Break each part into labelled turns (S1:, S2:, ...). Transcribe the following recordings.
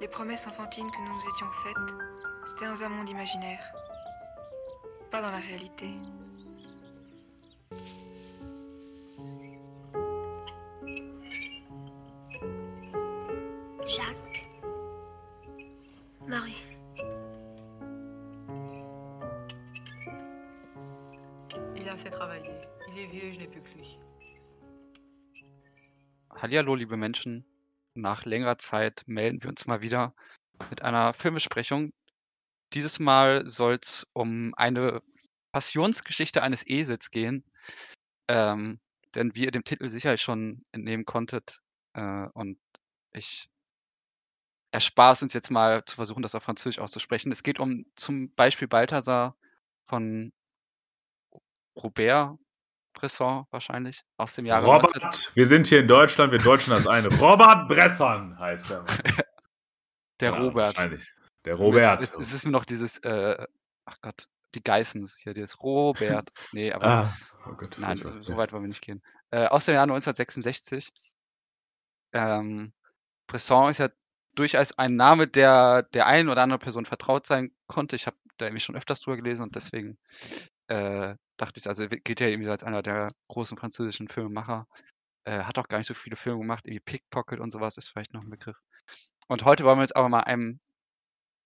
S1: Les promesses enfantines que nous nous étions faites, c'était dans un monde imaginaire, pas dans la réalité.
S2: Hallihallo, liebe Menschen. Nach längerer Zeit melden wir uns mal wieder mit einer Filmbesprechung. Dieses Mal soll es um eine Passionsgeschichte eines Esels gehen. Ähm, denn wie ihr dem Titel sicherlich schon entnehmen konntet, äh, und ich erspare es uns jetzt mal zu versuchen, das auf Französisch auszusprechen. Es geht um zum Beispiel Balthasar von Robert Bresson wahrscheinlich aus dem Jahre
S3: Robert, wir sind hier in Deutschland, wir Deutschen das eine. Robert Bresson heißt er.
S2: Der
S3: Ja,
S2: Robert.
S3: Wahrscheinlich. Der Robert.
S2: Jetzt, es ist nur noch dieses, äh, ach Gott, die Geissens hier, dieses Robert. Nee, aber
S3: ah, oh Gott,
S2: nein,
S3: furchtbar.
S2: so weit wollen wir nicht gehen. Äh, aus dem Jahr 1966. Ähm, Bresson ist ja durchaus ein Name, der der einen oder anderen Person vertraut sein konnte. Ich habe da irgendwie schon öfters drüber gelesen und deswegen äh, dachte ich, also gilt ja irgendwie als einer der großen französischen Filmemacher. Äh, hat auch gar nicht so viele Filme gemacht, irgendwie Pickpocket und sowas ist vielleicht noch ein Begriff. Und heute wollen wir uns aber mal einem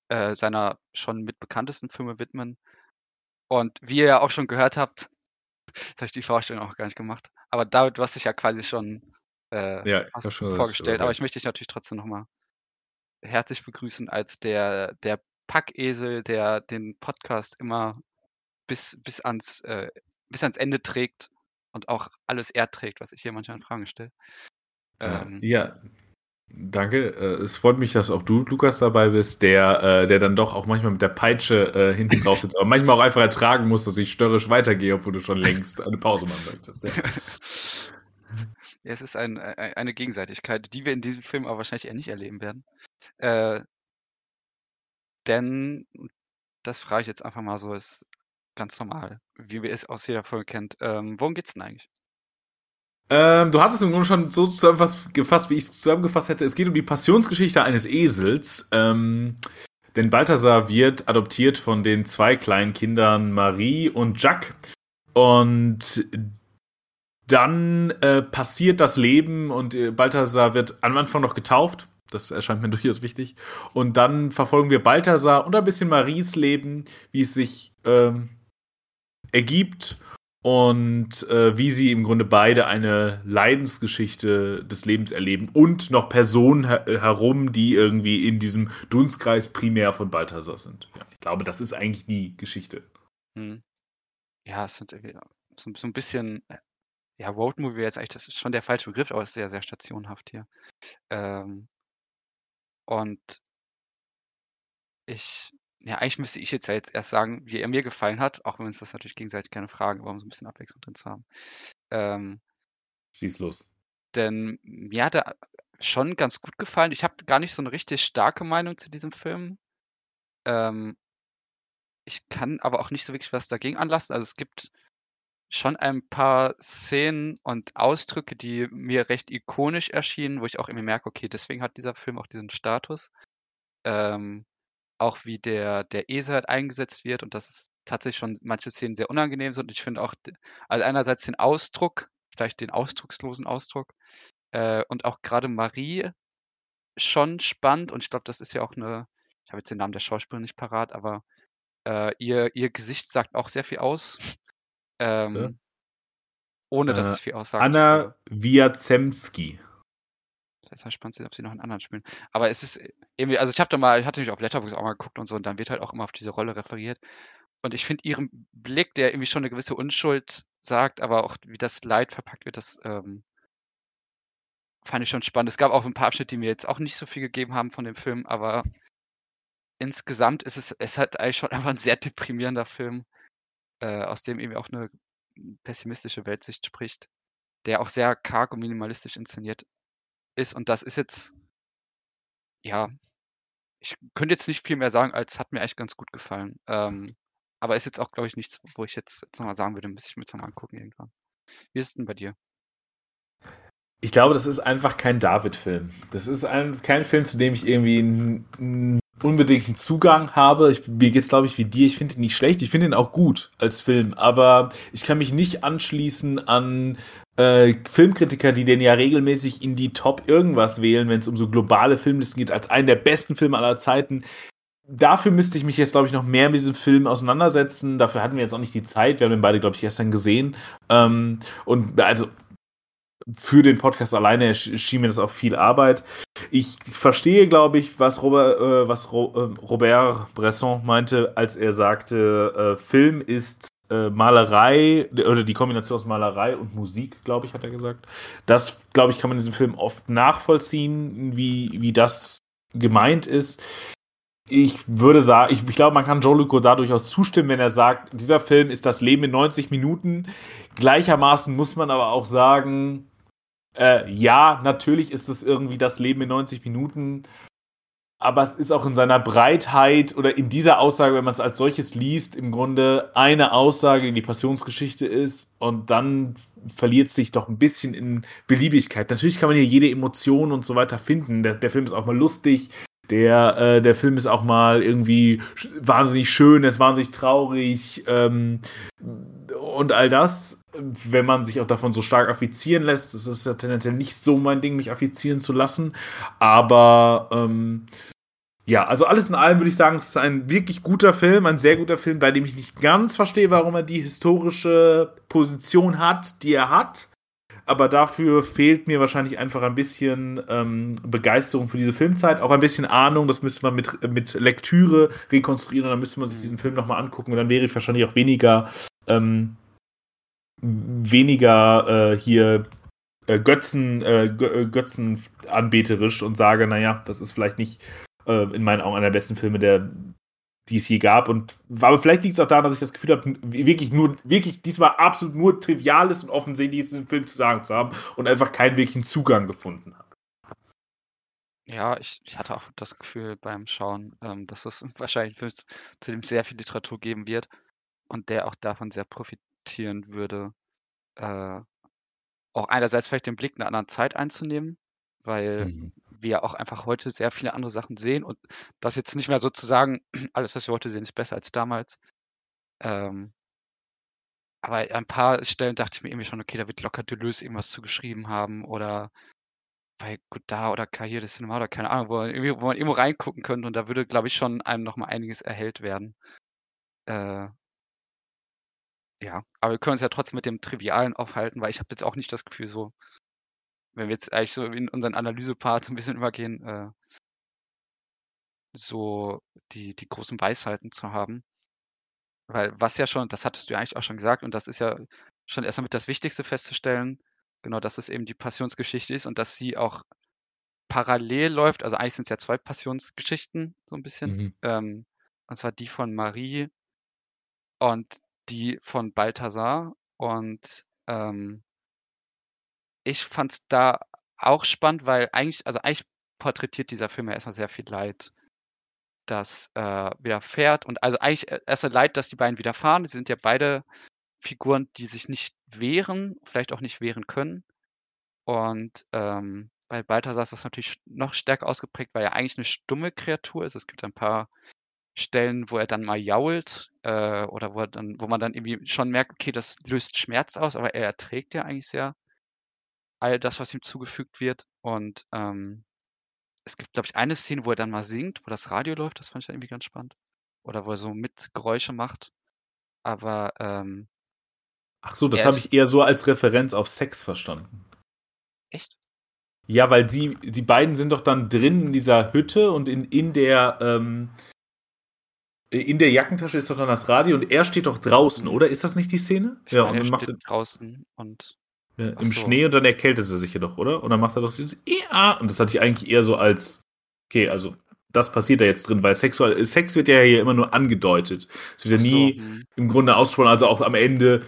S2: äh, seiner schon mit bekanntesten Filme widmen. Und wie ihr ja auch schon gehört habt, jetzt habe ich die Vorstellung auch gar nicht gemacht, aber David, du hast dich ja quasi schon, äh,
S3: Ja, schon
S2: vorgestellt, aber ich möchte dich natürlich trotzdem nochmal herzlich begrüßen als der, der Packesel, der den Podcast immer bis, bis, ans, äh, bis ans Ende trägt und auch alles er trägt, was ich hier manchmal in Fragen stelle.
S3: Ja,
S2: Ähm,
S3: ja, danke. Äh, Es freut mich, dass auch du, Lukas, dabei bist, der, äh, der dann doch auch manchmal mit der Peitsche äh, hinten drauf sitzt, aber manchmal auch einfach ertragen muss, dass ich störrisch weitergehe, obwohl du schon längst eine Pause machen möchtest. Ja.
S2: Ja, es ist ein, eine Gegenseitigkeit, die wir in diesem Film aber wahrscheinlich eher nicht erleben werden. Äh, denn, das frage ich jetzt einfach mal so, ist ganz normal, wie wir es aus jeder Folge kennt. Ähm, worum geht's denn eigentlich?
S3: Ähm, du hast es im Grunde schon so zusammengefasst, wie ich es zusammengefasst hätte. Es geht um die Passionsgeschichte eines Esels. Ähm, denn Balthasar wird adoptiert von den zwei kleinen Kindern Marie und Jacques. Und dann äh, passiert das Leben und äh, Balthasar wird am Anfang noch getauft. Das erscheint mir durchaus wichtig. Und dann verfolgen wir Balthasar und ein bisschen Maries Leben, wie es sich ähm, ergibt und äh, wie sie im Grunde beide eine Leidensgeschichte des Lebens erleben und noch Personen her herum, die irgendwie in diesem Dunstkreis primär von Balthasar sind. Ja, ich glaube, das ist eigentlich die Geschichte.
S2: Hm. Ja, es sind so, so ein bisschen, äh, ja, Roadmovie jetzt eigentlich, das ist schon der falsche Begriff, aber es ist sehr, sehr stationhaft hier. Ähm, und ich, ja, eigentlich müsste ich jetzt ja jetzt erst sagen, wie er mir gefallen hat, auch wenn uns das natürlich gegenseitig gerne fragen, aber um so ein bisschen Abwechslung drin zu haben. Ähm,
S3: Schieß los.
S2: denn mir hat er schon ganz gut gefallen. Ich habe gar nicht so eine richtig starke Meinung zu diesem Film. Ähm, ich kann aber auch nicht so wirklich was dagegen anlassen. Also es gibt schon ein paar Szenen und Ausdrücke, die mir recht ikonisch erschienen, wo ich auch irgendwie merke, okay, deswegen hat dieser Film auch diesen Status. Ähm, auch wie der, der Esel halt eingesetzt wird und dass es tatsächlich schon manche Szenen sehr unangenehm sind. Und ich finde auch, also einerseits den Ausdruck, vielleicht den ausdruckslosen Ausdruck, äh, und auch gerade Marie schon spannend. Und ich glaube, das ist ja auch eine, ich habe jetzt den Namen der Schauspielerin nicht parat, aber äh, ihr, ihr Gesicht sagt auch sehr viel aus. Ähm, ohne dass
S3: Äh,
S2: es viel aussagt. Also,
S3: Anna Wiazemski.
S2: Das heißt spannend, ob sie noch in anderen spielen. Aber es ist irgendwie, also ich habe da mal, ich hatte mich auf Letterboxd auch mal geguckt und so, und dann wird halt auch immer auf diese Rolle referiert. Und ich finde ihren Blick, der irgendwie schon eine gewisse Unschuld sagt, aber auch wie das Leid verpackt wird, das ähm, fand ich schon spannend. Es gab auch ein paar Abschnitte, die mir jetzt auch nicht so viel gegeben haben von dem Film, aber insgesamt ist es, es hat eigentlich schon einfach ein sehr deprimierender Film, äh, aus dem irgendwie auch eine pessimistische Weltsicht spricht, der auch sehr karg und minimalistisch inszeniert ist. Und das ist jetzt, ja, ich könnte jetzt nicht viel mehr sagen, als hat mir eigentlich ganz gut gefallen. Ähm, aber ist jetzt auch, glaube ich, nichts, wo ich jetzt, jetzt nochmal sagen würde, müsste ich mir jetzt nochmal angucken irgendwann. Wie ist es denn bei dir?
S3: Ich glaube, das ist einfach kein David-Film. Das ist ein, kein Film, zu dem ich irgendwie einen, unbedingten Zugang habe. Ich, mir geht's, glaube ich, wie dir. Ich finde ihn nicht schlecht. Ich finde ihn auch gut als Film. Aber ich kann mich nicht anschließen an äh, Filmkritiker, die den ja regelmäßig in die Top irgendwas wählen, wenn es um so globale Filmlisten geht, als einen der besten Filme aller Zeiten. Dafür müsste ich mich jetzt, glaube ich, noch mehr mit diesem Film auseinandersetzen. Dafür hatten wir jetzt auch nicht die Zeit. Wir haben den beide, glaube ich, gestern gesehen. Ähm, und also für den Podcast alleine schien mir das auch viel Arbeit. Ich verstehe, glaube ich, was Robert, äh, was Ro äh, Robert Bresson meinte, als er sagte, äh, Film ist äh, Malerei oder die Kombination aus Malerei und Musik, glaube ich, hat er gesagt. Das, glaube ich, kann man in diesem Film oft nachvollziehen, wie, wie das gemeint ist. Ich würde sagen, ich, ich glaube, man kann Jean-Luc Godard durchaus zustimmen, wenn er sagt, dieser Film ist das Leben in 90 Minuten. Gleichermaßen muss man aber auch sagen, äh, ja, natürlich ist es irgendwie das Leben in 90 Minuten, aber es ist auch in seiner Breitheit oder in dieser Aussage, wenn man es als solches liest, im Grunde eine Aussage, die die Passionsgeschichte ist und dann verliert sich doch ein bisschen in Beliebigkeit. Natürlich kann man hier jede Emotion und so weiter finden. Der, der Film ist auch mal lustig, der, äh, der Film ist auch mal irgendwie wahnsinnig schön, er ist wahnsinnig traurig ähm, und all das wenn man sich auch davon so stark affizieren lässt. Das ist ja tendenziell nicht so mein Ding, mich affizieren zu lassen. Aber ähm, ja, also alles in allem würde ich sagen, es ist ein wirklich guter Film, ein sehr guter Film, bei dem ich nicht ganz verstehe, warum er die historische Position hat, die er hat. Aber dafür fehlt mir wahrscheinlich einfach ein bisschen ähm, Begeisterung für diese Filmzeit, auch ein bisschen Ahnung. Das müsste man mit, mit Lektüre rekonstruieren und dann müsste man sich diesen Film nochmal angucken und dann wäre ich wahrscheinlich auch weniger ähm, weniger äh, hier äh, Götzen, äh, äh, Götzen anbeterisch und sage, naja, das ist vielleicht nicht äh, in meinen Augen einer der besten Filme, der, die es je gab. Und aber vielleicht liegt es auch daran, dass ich das Gefühl habe, wirklich nur, wirklich diesmal absolut nur Triviales und Offensichtliches in Film zu sagen zu haben und einfach keinen wirklichen Zugang gefunden habe.
S2: Ja, ich, ich hatte auch das Gefühl beim Schauen, ähm, dass es wahrscheinlich zu dem sehr viel Literatur geben wird und der auch davon sehr profitiert akzeptieren würde, äh, auch einerseits vielleicht den Blick einer anderen Zeit einzunehmen, weil Mhm. wir auch einfach heute sehr viele andere Sachen sehen und das jetzt nicht mehr sozusagen, alles, was wir heute sehen, ist besser als damals. Ähm aber an ein paar Stellen dachte ich mir irgendwie schon, okay, da wird locker Deleuze irgendwas zugeschrieben haben oder bei Godard oder Cahiers de Cinema oder keine Ahnung, wo man irgendwie wo man irgendwo reingucken könnte und da würde, glaube ich, schon einem noch mal einiges erhellt werden. Äh ja, aber wir können uns ja trotzdem mit dem Trivialen aufhalten, weil ich habe jetzt auch nicht das Gefühl so wenn wir jetzt eigentlich so in unseren Analysepart so 'n bisschen übergehen, äh so die die großen Weisheiten zu haben. Weil was ja schon das hattest du ja eigentlich auch schon gesagt und das ist ja schon erst mit das Wichtigste festzustellen, genau, dass es eben die Passionsgeschichte ist und dass sie auch parallel läuft. Also, eigentlich sind es ja 2 Passionsgeschichten so 'n bisschen, Mhm. ähm, und zwar die von Marie und die von Balthasar und, ähm ich fand es da auch spannend, weil eigentlich also, eigentlich porträtiert dieser Film ja erst sehr viel Leid, das, äh, widerfährt und also, eigentlich e erst mal Leid, dass die beiden widerfahren. Sie sind ja beide Figuren, die sich nicht wehren, vielleicht auch nicht wehren können. Und, ähm, bei Balthasar ist das natürlich noch stärker ausgeprägt, weil er eigentlich 'ne stumme Kreatur ist. Es gibt ein paar Stellen, wo er dann mal jault, äh, oder wo er dann wo man dann irgendwie schon merkt, okay, das löst Schmerz aus, aber er erträgt ja eigentlich sehr all das, was ihm zugefügt wird. Und, ähm, es gibt, glaube ich, eine Szene, wo er dann mal singt, wo das Radio läuft, das fand ich dann irgendwie ganz spannend. Oder wo er so mit Geräusche macht. Aber, ähm
S3: Ach so, das habe ich eher so als Referenz auf Sex verstanden.
S2: Echt?
S3: Ja, weil sie die beiden sind doch dann drin in dieser Hütte und in in der, ähm in der Jackentasche ist doch dann das Radio und er steht doch draußen, oder? Ist das nicht die Szene?
S2: Ich ja, meine, und dann er macht er draußen und
S3: ja, im so. Schnee und dann erkältet er sich ja doch, oder? Und dann macht er doch dieses Ja, und das hatte ich eigentlich eher so als okay, also das passiert da jetzt drin, weil Sexual, Sex wird ja hier immer nur angedeutet. Es wird ja nie so, hm. im Grunde ausgesprochen, also auch am Ende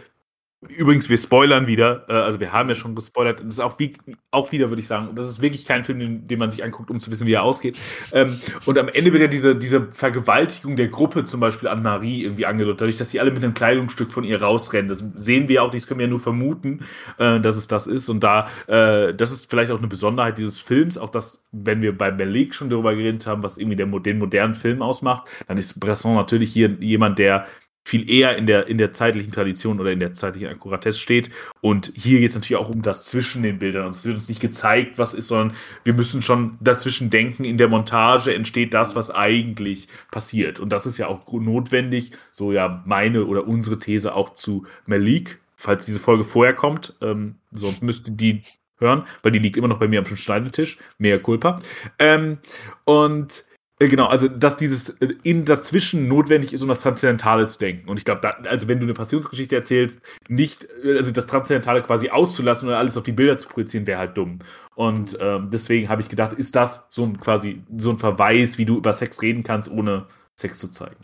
S3: Übrigens, wir spoilern wieder. Äh, also, wir haben ja schon gespoilert. Das ist auch, wie, auch wieder, würde ich sagen, das ist wirklich kein Film, den, den, man sich anguckt, um zu wissen, wie er ausgeht. Ähm, und am Ende wird ja diese, diese Vergewaltigung der Gruppe zum Beispiel an Marie irgendwie angedeutet, dadurch, dass sie alle mit einem Kleidungsstück von ihr rausrennen. Das sehen wir auch, das können wir ja nur vermuten, äh, dass es das ist. Und da, äh, das ist vielleicht auch eine Besonderheit dieses Films, auch das, wenn wir bei Malik schon darüber geredet haben, was irgendwie der, den modernen Film ausmacht, dann ist Bresson natürlich hier jemand, der viel eher in der, in der zeitlichen Tradition oder in der zeitlichen Akkuratesse steht. Und hier geht es natürlich auch um das zwischen den Bildern. Und es wird uns nicht gezeigt, was ist, sondern wir müssen schon dazwischen denken. In der Montage entsteht das, was eigentlich passiert. Und das ist ja auch notwendig, so ja meine oder unsere These auch zu Malik, falls diese Folge vorher kommt. Ähm, sonst müsste die hören, weil die liegt immer noch bei mir am Schneidetisch. Mehr Culpa. Ähm, und genau, also dass dieses äh, in dazwischen notwendig ist, um das Transzendentale zu denken. Und ich glaube, also wenn du eine Passionsgeschichte erzählst, nicht, äh, also das Transzendentale quasi auszulassen und alles auf die Bilder zu projizieren, wäre halt dumm. Und ähm, deswegen habe ich gedacht, ist das so ein quasi so ein Verweis, wie du über Sex reden kannst, ohne Sex zu zeigen.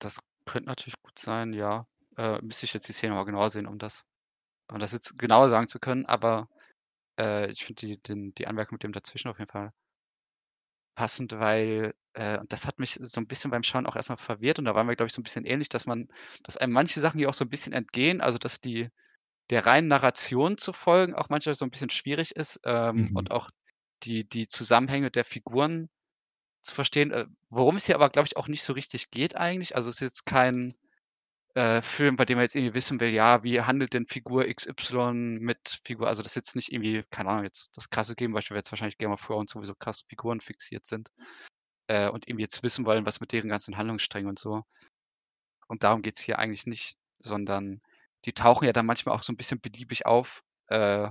S2: Das könnte natürlich gut sein, ja. Äh, müsste ich jetzt die Szene mal genauer sehen, um das, um das jetzt genauer sagen zu können, aber äh, ich finde die, die Anmerkung mit dem dazwischen auf jeden Fall passend, weil äh, und das hat mich so ein bisschen beim Schauen auch erstmal verwirrt und da waren wir, glaube ich, so ein bisschen ähnlich, dass man dass einem manche Sachen hier auch so ein bisschen entgehen, also, dass die der reinen Narration zu folgen auch manchmal so ein bisschen schwierig ist, ähm, Mhm. und auch die die Zusammenhänge der Figuren zu verstehen, äh, worum es hier aber, glaube ich, auch nicht so richtig geht eigentlich. Also, es ist jetzt kein äh, Film, bei dem man jetzt irgendwie wissen will, ja, wie handelt denn Figur XY mit Figur, also das ist jetzt nicht irgendwie, keine Ahnung, jetzt das krasse Gegenbeispiel wäre jetzt wahrscheinlich Game of Thrones sowieso krass Figuren fixiert sind äh, und irgendwie jetzt wissen wollen, was mit deren ganzen Handlungssträngen und so. Und darum geht's hier eigentlich nicht, sondern die tauchen ja dann manchmal auch so ein bisschen beliebig auf äh,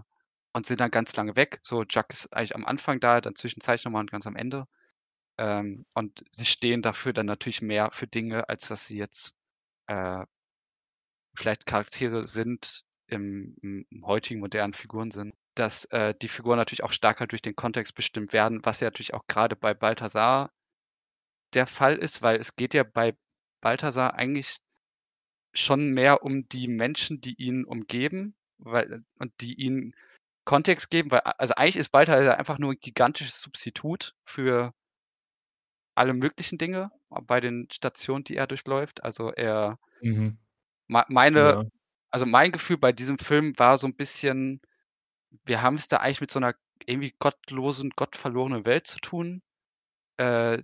S2: und sind dann ganz lange weg. So, Jack ist eigentlich am Anfang da, dann zwischenzeitlich nochmal und ganz am Ende. Ähm, und sie stehen dafür dann natürlich mehr für Dinge, als dass sie jetzt äh, vielleicht Charaktere sind im, im heutigen modernen Figuren sind, dass äh, die Figuren natürlich auch stärker durch den Kontext bestimmt werden, was ja natürlich auch gerade bei Balthasar der Fall ist, weil es geht ja bei Balthasar eigentlich schon mehr um die Menschen, die ihn umgeben, weil und die ihn Kontext geben, weil also eigentlich ist Balthasar einfach nur ein gigantisches Substitut für alle möglichen Dinge bei den Stationen, die er durchläuft. Also er Mhm. meine Ja. also mein Gefühl bei diesem Film war so ein bisschen, wir haben es da eigentlich mit so einer irgendwie gottlosen, gottverlorenen Welt zu tun. Äh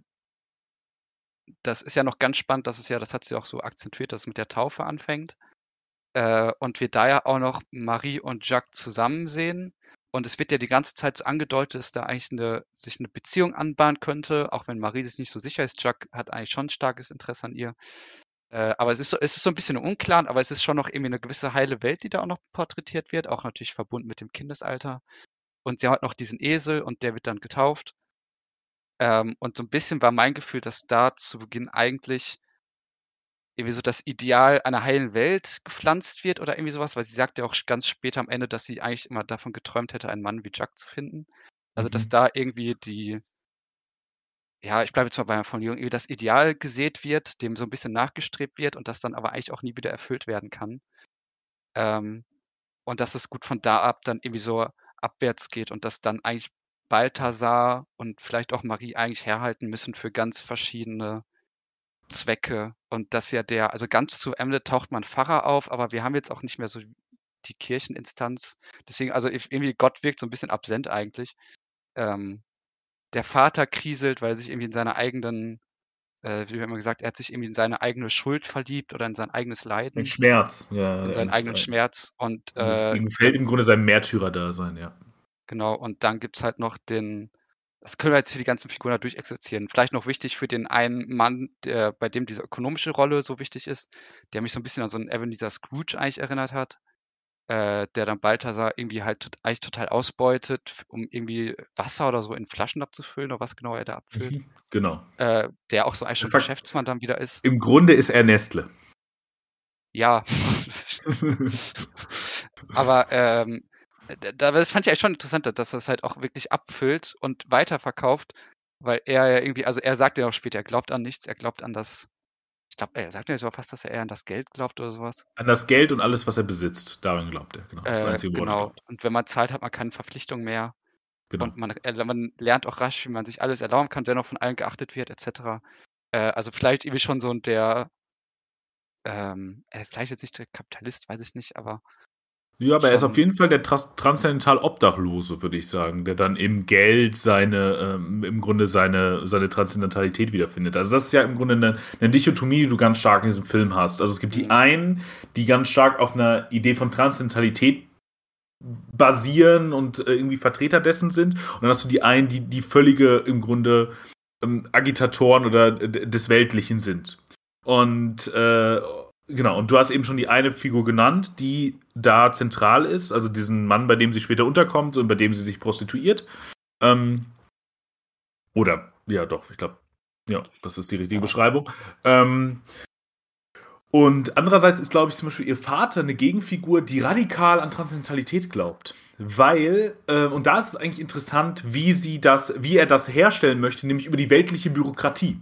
S2: das ist ja noch ganz spannend, dass es ja das hat sie auch so akzentuiert, dass es mit der Taufe anfängt. Äh, und wir da ja auch noch Marie und Jacques zusammen sehen. Und es wird ja die ganze Zeit so angedeutet, dass da eigentlich eine, sich eine Beziehung anbahnen könnte, auch wenn Marie sich nicht so sicher ist. Jacques hat eigentlich schon starkes Interesse an ihr. Äh, aber es ist, so, es ist so ein bisschen unklar, aber es ist schon noch irgendwie eine gewisse heile Welt, die da auch noch porträtiert wird, auch natürlich verbunden mit dem Kindesalter. Und sie hat noch diesen Esel und der wird dann getauft. Ähm, und so ein bisschen war mein Gefühl, dass da zu Beginn eigentlich irgendwie so das Ideal einer heilen Welt gepflanzt wird oder irgendwie sowas, weil sie sagt ja auch ganz später am Ende, dass sie eigentlich immer davon geträumt hätte, einen Mann wie Jack zu finden. Also, dass mhm. da irgendwie die ja, ich bleibe jetzt mal bei meiner Formulierung, irgendwie das Ideal gesät wird, dem so ein bisschen nachgestrebt wird und das dann aber eigentlich auch nie wieder erfüllt werden kann. Ähm, und dass es gut von da ab dann irgendwie so abwärts geht und dass dann eigentlich Balthasar und vielleicht auch Marie eigentlich herhalten müssen für ganz verschiedene Zwecke. Und dass ja der, also ganz zu Emlet taucht man Pfarrer auf, aber wir haben jetzt auch nicht mehr so die Kircheninstanz. Deswegen, also irgendwie Gott wirkt so ein bisschen absent eigentlich. Ähm, der Vater kriselt, weil er sich irgendwie in seiner eigenen, äh, wie immer gesagt, er hat sich irgendwie in seine eigene Schuld verliebt oder in sein eigenes Leiden.
S3: In Schmerz, ja.
S2: In seinen eigenen Schmerz. Und äh,
S3: ihm gefällt im Grunde sein Märtyrer-Dasein, ja.
S2: Genau, und dann gibt's halt noch den, das können wir jetzt für die ganzen Figuren da durchexerzieren. Vielleicht noch wichtig für den einen Mann, der, bei dem diese ökonomische Rolle so wichtig ist, der mich so ein bisschen an so einen Ebenezer Scrooge eigentlich erinnert hat äh, der dann Balthasar irgendwie halt eigentlich total ausbeutet, um irgendwie Wasser oder so in Flaschen abzufüllen oder was genau er da abfüllt. Mhm,
S3: genau.
S2: Äh, der auch so eigentlich schon Geschäftsmann dann wieder ist.
S3: Im Grunde ist er Nestle.
S2: Ja. Aber ähm, das fand ich eigentlich schon interessant, dass er es halt auch wirklich abfüllt und weiterverkauft, weil er ja irgendwie, also er sagt ja auch später, er glaubt an nichts, er glaubt an das glaube, er sagt ja sogar fast, dass er eher an das Geld glaubt oder sowas.
S3: An das Geld und alles, was er besitzt, daran glaubt er. Genau.
S2: Das ist das Einzige, äh, genau. Und wenn man zahlt, hat man keine Verpflichtung mehr. Genau. Und man, man, lernt auch rasch, wie man sich alles erlauben kann, dennoch von allen geachtet wird, etc. Äh, also vielleicht irgendwie schon so der, ähm, äh, vielleicht jetzt nicht der Kapitalist, weiß ich nicht, aber
S3: ja, aber er ist auf jeden Fall der Trans transzendental Obdachlose, würde ich sagen, der dann im Geld seine, ähm, im Grunde seine, seine Transzendentalität wiederfindet. Also das ist ja im Grunde eine, eine, Dichotomie, die du ganz stark in diesem Film hast. Also es gibt die mhm. einen, die ganz stark auf einer Idee von Transzendentalität basieren und äh, irgendwie Vertreter dessen sind. Und dann hast du die einen, die die völlige im Grunde ähm, Agitatoren oder des Weltlichen sind. Und äh, Genau, und du hast eben schon die eine Figur genannt, die da zentral ist, also diesen Mann, bei dem sie später unterkommt und bei dem sie sich prostituiert. Ähm, oder, ja, doch, ich glaube, ja, das ist die richtige Beschreibung. Ähm, und andererseits ist, glaube ich, zum Beispiel ihr Vater eine Gegenfigur, die radikal an Transzendentalität glaubt. Weil, äh, und da ist es eigentlich interessant, wie sie das, wie er das herstellen möchte, nämlich über die weltliche Bürokratie.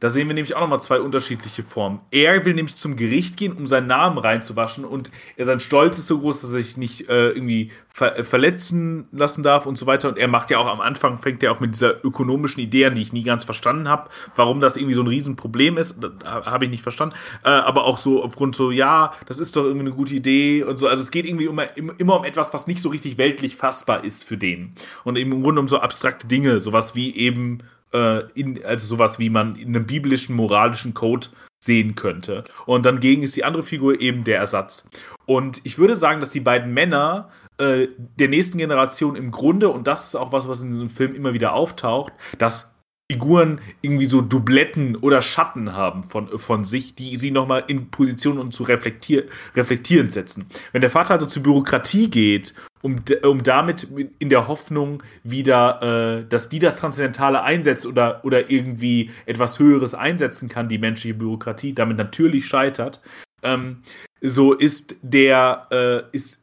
S3: Da sehen wir nämlich auch nochmal zwei unterschiedliche Formen. Er will nämlich zum Gericht gehen, um seinen Namen reinzuwaschen und er, sein Stolz ist so groß, dass er sich nicht äh, irgendwie ver äh, verletzen lassen darf und so weiter. Und er macht ja auch am Anfang, fängt er auch mit dieser ökonomischen Idee an, die ich nie ganz verstanden habe, warum das irgendwie so ein Riesenproblem ist, habe ich nicht verstanden. Äh, aber auch so aufgrund so, ja, das ist doch irgendwie eine gute Idee und so. Also es geht irgendwie immer, immer um etwas, was nicht so richtig weltlich fassbar ist für den. Und eben im Grunde um so abstrakte Dinge, sowas wie eben äh, in, also sowas wie man in einem biblischen moralischen Code sehen könnte. Und dann gegen ist die andere Figur eben der Ersatz. Und ich würde sagen, dass die beiden Männer äh, der nächsten Generation im Grunde, und das ist auch was, was in diesem Film immer wieder auftaucht, dass Figuren irgendwie so Dubletten oder Schatten haben von, von sich, die sie nochmal in Position und zu reflektier reflektieren setzen. Wenn der Vater also zur Bürokratie geht, um, um damit in der Hoffnung wieder, äh, dass die das Transzendentale einsetzt oder, oder irgendwie etwas Höheres einsetzen kann, die menschliche Bürokratie, damit natürlich scheitert, ähm, so ist der, äh, ist,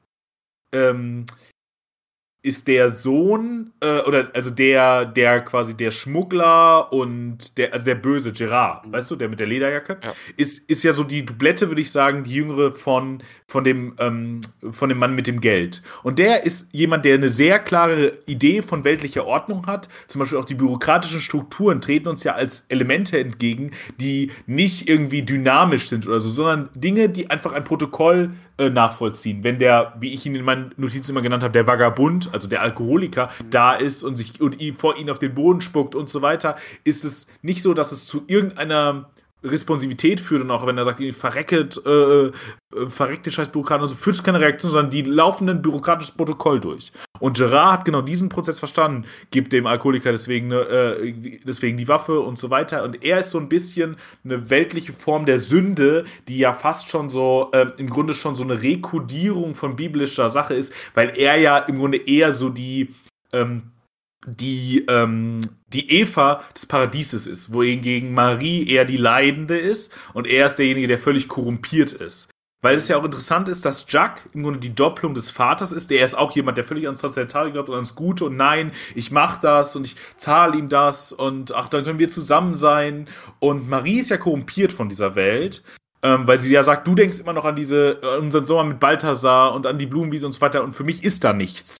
S3: ähm, ist der Sohn, äh, oder also der, der quasi der Schmuggler und der, also der böse Gerard, mhm. weißt du, der mit der Lederjacke, ja. ist, ist ja so die Dublette, würde ich sagen, die jüngere von, von, dem, ähm, von dem Mann mit dem Geld. Und der ist jemand, der eine sehr klare Idee von weltlicher Ordnung hat. Zum Beispiel auch die bürokratischen Strukturen treten uns ja als Elemente entgegen, die nicht irgendwie dynamisch sind oder so, sondern Dinge, die einfach ein Protokoll äh, nachvollziehen. Wenn der, wie ich ihn in meinen Notizen immer genannt habe, der Vagabund, also der Alkoholiker, da ist und sich und ihn, vor ihn auf den Boden spuckt und so weiter, ist es nicht so, dass es zu irgendeiner Responsivität führt und auch wenn er sagt, verrecket, äh, äh, verreckte scheiß Bürokraten und so, führt es keine Reaktion, sondern die laufen ein bürokratisches Protokoll durch. Und Gerard hat genau diesen Prozess verstanden, gibt dem Alkoholiker deswegen, äh, deswegen die Waffe und so weiter. Und er ist so ein bisschen eine weltliche Form der Sünde, die ja fast schon so, äh, im Grunde schon so eine Rekodierung von biblischer Sache ist, weil er ja im Grunde eher so die, ähm, die, ähm, die Eva des Paradieses ist, wohingegen Marie eher die Leidende ist und er ist derjenige, der völlig korrumpiert ist. Weil es ja auch interessant ist, dass Jack im Grunde die Doppelung des Vaters ist. Der ist auch jemand, der völlig ans Transzendentale glaubt und ans Gute und nein, ich mach das und ich zahle ihm das und ach, dann können wir zusammen sein. Und Marie ist ja korrumpiert von dieser Welt. Ähm, weil sie ja sagt, du denkst immer noch an diese, an unseren Sommer mit Balthasar und an die Blumenwiese und so weiter und für mich ist da nichts.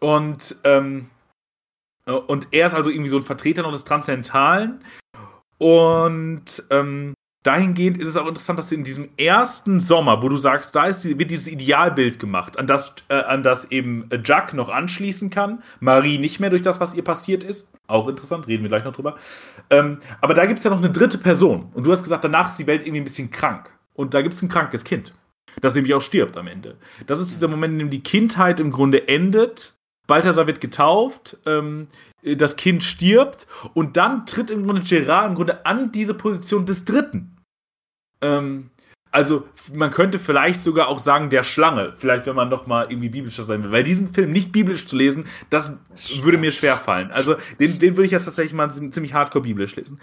S3: Und ähm, äh, und er ist also irgendwie so ein Vertreter noch des Transzendentalen. Und ähm, dahingehend ist es auch interessant, dass in diesem ersten Sommer, wo du sagst, da ist, wird dieses Idealbild gemacht, an das, äh, an das eben Jack noch anschließen kann, Marie nicht mehr durch das, was ihr passiert ist. Auch interessant, reden wir gleich noch drüber. Ähm, aber da gibt es ja noch eine dritte Person. Und du hast gesagt, danach ist die Welt irgendwie ein bisschen krank. Und da gibt es ein krankes Kind, das nämlich auch stirbt am Ende. Das ist dieser Moment, in dem die Kindheit im Grunde endet Balthasar wird getauft, ähm, das Kind stirbt und dann tritt im Grunde Gerard im Grunde an diese Position des Dritten. Ähm, also man könnte vielleicht sogar auch sagen der Schlange, vielleicht wenn man noch mal irgendwie biblischer sein will, weil diesen Film nicht biblisch zu lesen, das würde mir schwer fallen. Also den, den würde ich jetzt tatsächlich mal ziemlich hardcore biblisch lesen.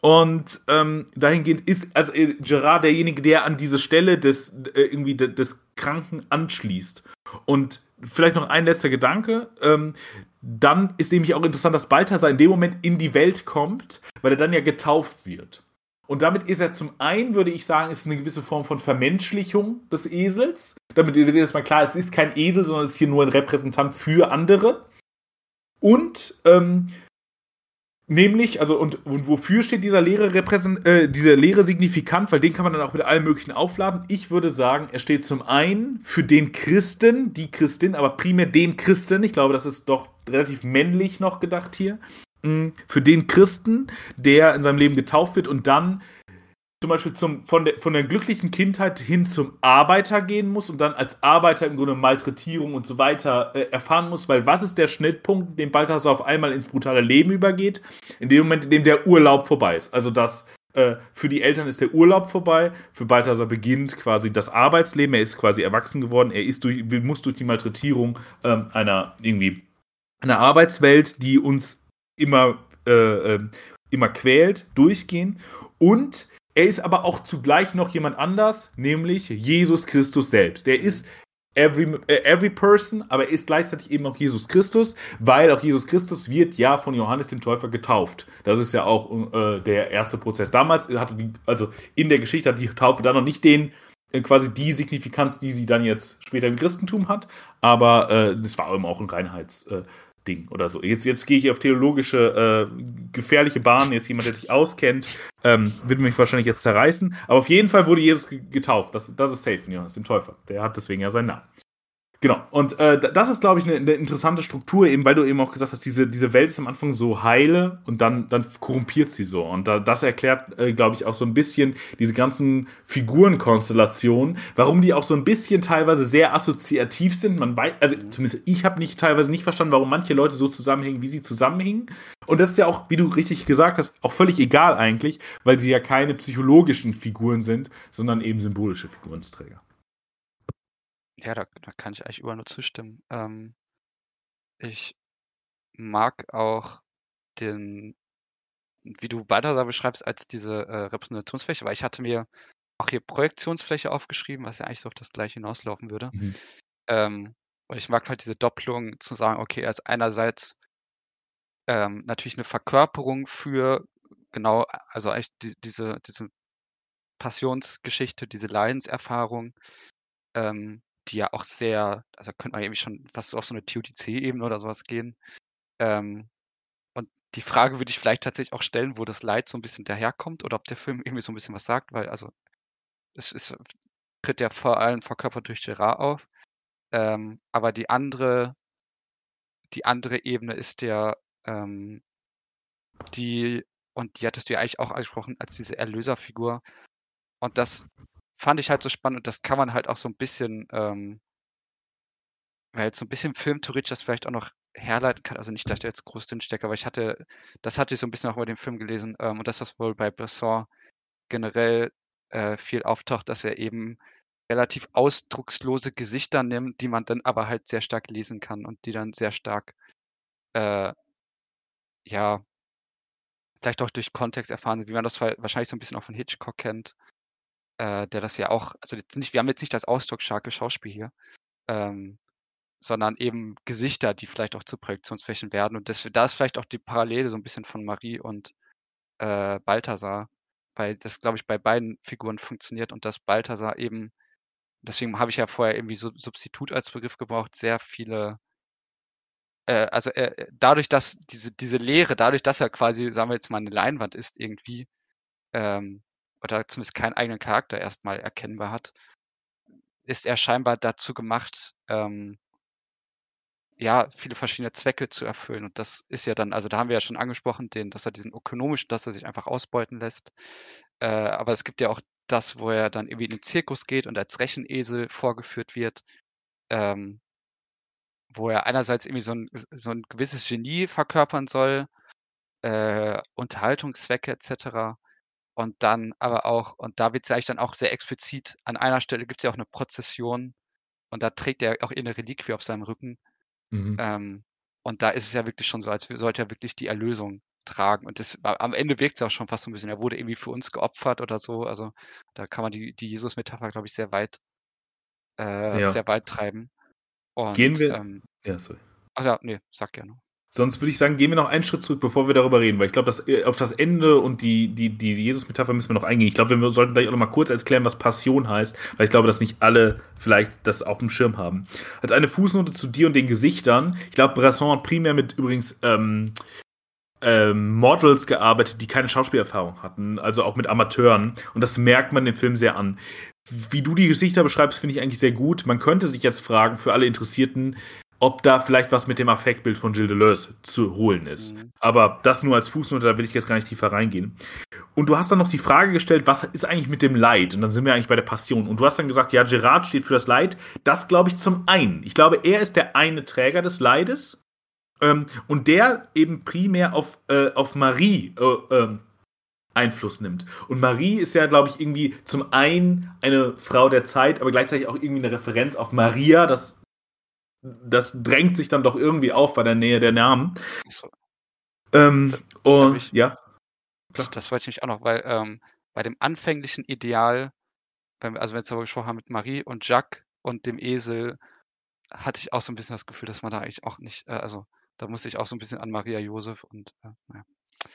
S3: Und ähm, dahingehend ist also äh, Gerard derjenige, der an diese Stelle des äh, irgendwie des Kranken anschließt. Und vielleicht noch ein letzter Gedanke. Ähm, dann ist nämlich auch interessant, dass Balthasar in dem Moment in die Welt kommt, weil er dann ja getauft wird. Und damit ist er zum einen, würde ich sagen, ist eine gewisse Form von Vermenschlichung des Esels. Damit wird jetzt mal klar, es ist kein Esel, sondern es ist hier nur ein Repräsentant für andere. Und ähm, Nämlich, also, und, und wofür steht dieser leere, Repräsent äh, dieser leere Signifikant? Weil den kann man dann auch mit allem Möglichen aufladen. Ich würde sagen, er steht zum einen für den Christen, die Christin, aber primär den Christen. Ich glaube, das ist doch relativ männlich noch gedacht hier. Mm, für den Christen, der in seinem Leben getauft wird und dann zum Beispiel zum, von, der, von der glücklichen Kindheit hin zum Arbeiter gehen muss und dann als Arbeiter im Grunde Malträtierung und so weiter äh, erfahren muss, weil was ist der Schnittpunkt, dem Balthasar auf einmal ins brutale Leben übergeht? In dem Moment, in dem der Urlaub vorbei ist. Also das äh, für die Eltern ist der Urlaub vorbei, für Balthasar beginnt quasi das Arbeitsleben, er ist quasi erwachsen geworden, er ist durch, muss durch die Malträtierung ähm, einer irgendwie einer Arbeitswelt, die uns immer, äh, äh immer quält, durchgehen. Und er ist aber auch zugleich noch jemand anders, nämlich Jesus Christus selbst. Er ist every, äh, every person, aber er ist gleichzeitig eben auch Jesus Christus, weil auch Jesus Christus wird ja von Johannes dem Täufer getauft. Das ist ja auch äh, der erste Prozess. Damals hatte die, also in der Geschichte hat die Taufe dann noch nicht den äh, quasi die Signifikanz, die sie dann jetzt später im Christentum hat, aber äh, das war eben auch ein Reinheits, äh, Ding oder so. Jetzt, jetzt gehe ich auf theologische, äh, gefährliche Bahnen. Jetzt jemand, der sich auskennt, ähm, wird mich wahrscheinlich jetzt zerreißen. Aber auf jeden Fall wurde Jesus getauft. Das, das ist safe Johannes, dem Täufer. Der hat deswegen ja seinen Namen. Genau, und äh, das ist, glaube ich, eine, eine, interessante Struktur, eben weil du eben auch gesagt hast, diese, diese Welt ist am Anfang so heile und dann, dann korrumpiert sie so. Und da, das erklärt, äh, glaube ich, auch so ein bisschen diese ganzen Figurenkonstellationen, warum die auch so ein bisschen teilweise sehr assoziativ sind. Man weiß, also zumindest ich habe nicht teilweise nicht verstanden, warum manche Leute so zusammenhängen, wie sie zusammenhängen. Und das ist ja auch, wie du richtig gesagt hast, auch völlig egal eigentlich, weil sie ja keine psychologischen Figuren sind, sondern eben symbolische Figurenträger.
S2: Ja, da, da kann ich eigentlich überall nur zustimmen. Ähm, ich mag auch den, wie du Balthasar beschreibst, als diese äh, Repräsentationsfläche, weil ich hatte mir auch hier Projektionsfläche aufgeschrieben, was ja eigentlich so auf das gleiche hinauslaufen würde. Mhm. Ähm, und ich mag halt diese Doppelung zu sagen, okay, er ist einerseits ähm, natürlich eine Verkörperung für genau, also eigentlich die, diese, diese Passionsgeschichte, diese Leidenserfahrung, ähm, die ja auch sehr, also könnte man irgendwie schon fast auf so eine TUTC-Ebene oder sowas gehen. Ähm, und die Frage würde ich vielleicht tatsächlich auch stellen, wo das Leid so ein bisschen daherkommt oder ob der Film irgendwie so ein bisschen was sagt, weil also es ist, tritt ja vor allem verkörpert durch Gerard auf. Ähm, aber die andere, die andere Ebene ist ja ähm, die, und die hattest du ja eigentlich auch angesprochen, als diese Erlöserfigur. Und das fand ich halt so spannend und das kann man halt auch so ein bisschen, ähm, weil so ein bisschen filmtheoretisch das vielleicht auch noch herleiten kann. Also nicht, dass da jetzt groß drin stecke, aber ich hatte, das hatte ich so ein bisschen auch über den Film gelesen ähm, und das, was wohl bei Bresson generell äh, viel auftaucht, dass er eben relativ ausdruckslose Gesichter nimmt, die man dann aber halt sehr stark lesen kann und die dann sehr stark, äh, ja, vielleicht auch durch Kontext erfahren, wie man das wahrscheinlich so ein bisschen auch von Hitchcock kennt äh, der das ja auch, also jetzt nicht, wir haben jetzt nicht das ausdrucksstarke Schauspiel hier, ähm, sondern eben Gesichter, die vielleicht auch zu Projektionsflächen werden. Und das, da ist vielleicht auch die Parallele so ein bisschen von Marie und äh, Balthasar, weil das, glaube ich, bei beiden Figuren funktioniert und dass Balthasar eben, deswegen habe ich ja vorher irgendwie so Substitut als Begriff gebraucht, sehr viele äh, also äh, dadurch, dass diese, diese Lehre, dadurch, dass er quasi, sagen wir jetzt mal, eine Leinwand ist, irgendwie, ähm, oder zumindest keinen eigenen Charakter erstmal erkennbar hat, ist er scheinbar dazu gemacht, ähm, ja, viele verschiedene Zwecke zu erfüllen. Und das ist ja dann, also da haben wir ja schon angesprochen, den, dass er diesen ökonomischen, dass er sich einfach ausbeuten lässt. Äh, aber es gibt ja auch das, wo er dann irgendwie in den Zirkus geht und als Rechenesel vorgeführt wird, ähm, wo er einerseits irgendwie so ein, so ein gewisses Genie verkörpern soll, äh, Unterhaltungszwecke etc. Und dann aber auch, und da wird es eigentlich dann auch sehr explizit, an einer Stelle gibt es ja auch eine Prozession und da trägt er auch eine Reliquie auf seinem Rücken. Mhm. Ähm, und da ist es ja wirklich schon so, als sollte er wirklich die Erlösung tragen. Und das, am Ende wirkt es auch schon fast so ein bisschen, er wurde irgendwie für uns geopfert oder so. Also da kann man die, die Jesus-Metapher, glaube ich, sehr weit, äh, ja. sehr weit treiben.
S3: Und, Gehen wir. Ähm, ja, sorry.
S2: Ach ja, nee, sag gerne.
S3: Sonst würde ich sagen, gehen wir noch einen Schritt zurück, bevor wir darüber reden, weil ich glaube, dass äh, auf das Ende und die, die, die Jesus-Metapher müssen wir noch eingehen. Ich glaube, wir sollten gleich auch noch mal kurz erklären, was Passion heißt, weil ich glaube, dass nicht alle vielleicht das auf dem Schirm haben. Als eine Fußnote zu dir und den Gesichtern. Ich glaube, Brasson hat primär mit übrigens ähm, ähm, Models gearbeitet, die keine Schauspielerfahrung hatten, also auch mit Amateuren. Und das merkt man im Film sehr an. Wie du die Gesichter beschreibst, finde ich eigentlich sehr gut. Man könnte sich jetzt fragen, für alle Interessierten, ob da vielleicht was mit dem Affektbild von Gilles Deleuze zu holen ist. Mhm. Aber das nur als Fußnote, da will ich jetzt gar nicht tiefer reingehen. Und du hast dann noch die Frage gestellt, was ist eigentlich mit dem Leid? Und dann sind wir eigentlich bei der Passion. Und du hast dann gesagt, ja, Gerard steht für das Leid. Das glaube ich zum einen. Ich glaube, er ist der eine Träger des Leides. Ähm, und der eben primär auf, äh, auf Marie äh, äh, Einfluss nimmt. Und Marie ist ja, glaube ich, irgendwie zum einen eine Frau der Zeit, aber gleichzeitig auch irgendwie eine Referenz auf Maria, das das drängt sich dann doch irgendwie auf bei der Nähe der Namen. So. Ähm, und ich, ja.
S2: Das, das, wollte ich mich auch noch, weil ähm, bei dem anfänglichen Ideal, wenn wir, also wenn wir jetzt darüber gesprochen haben mit Marie und Jacques und dem Esel, hatte ich auch so ein bisschen das Gefühl, dass man da eigentlich auch nicht, äh, also da musste ich auch so ein bisschen an Maria Josef und äh, naja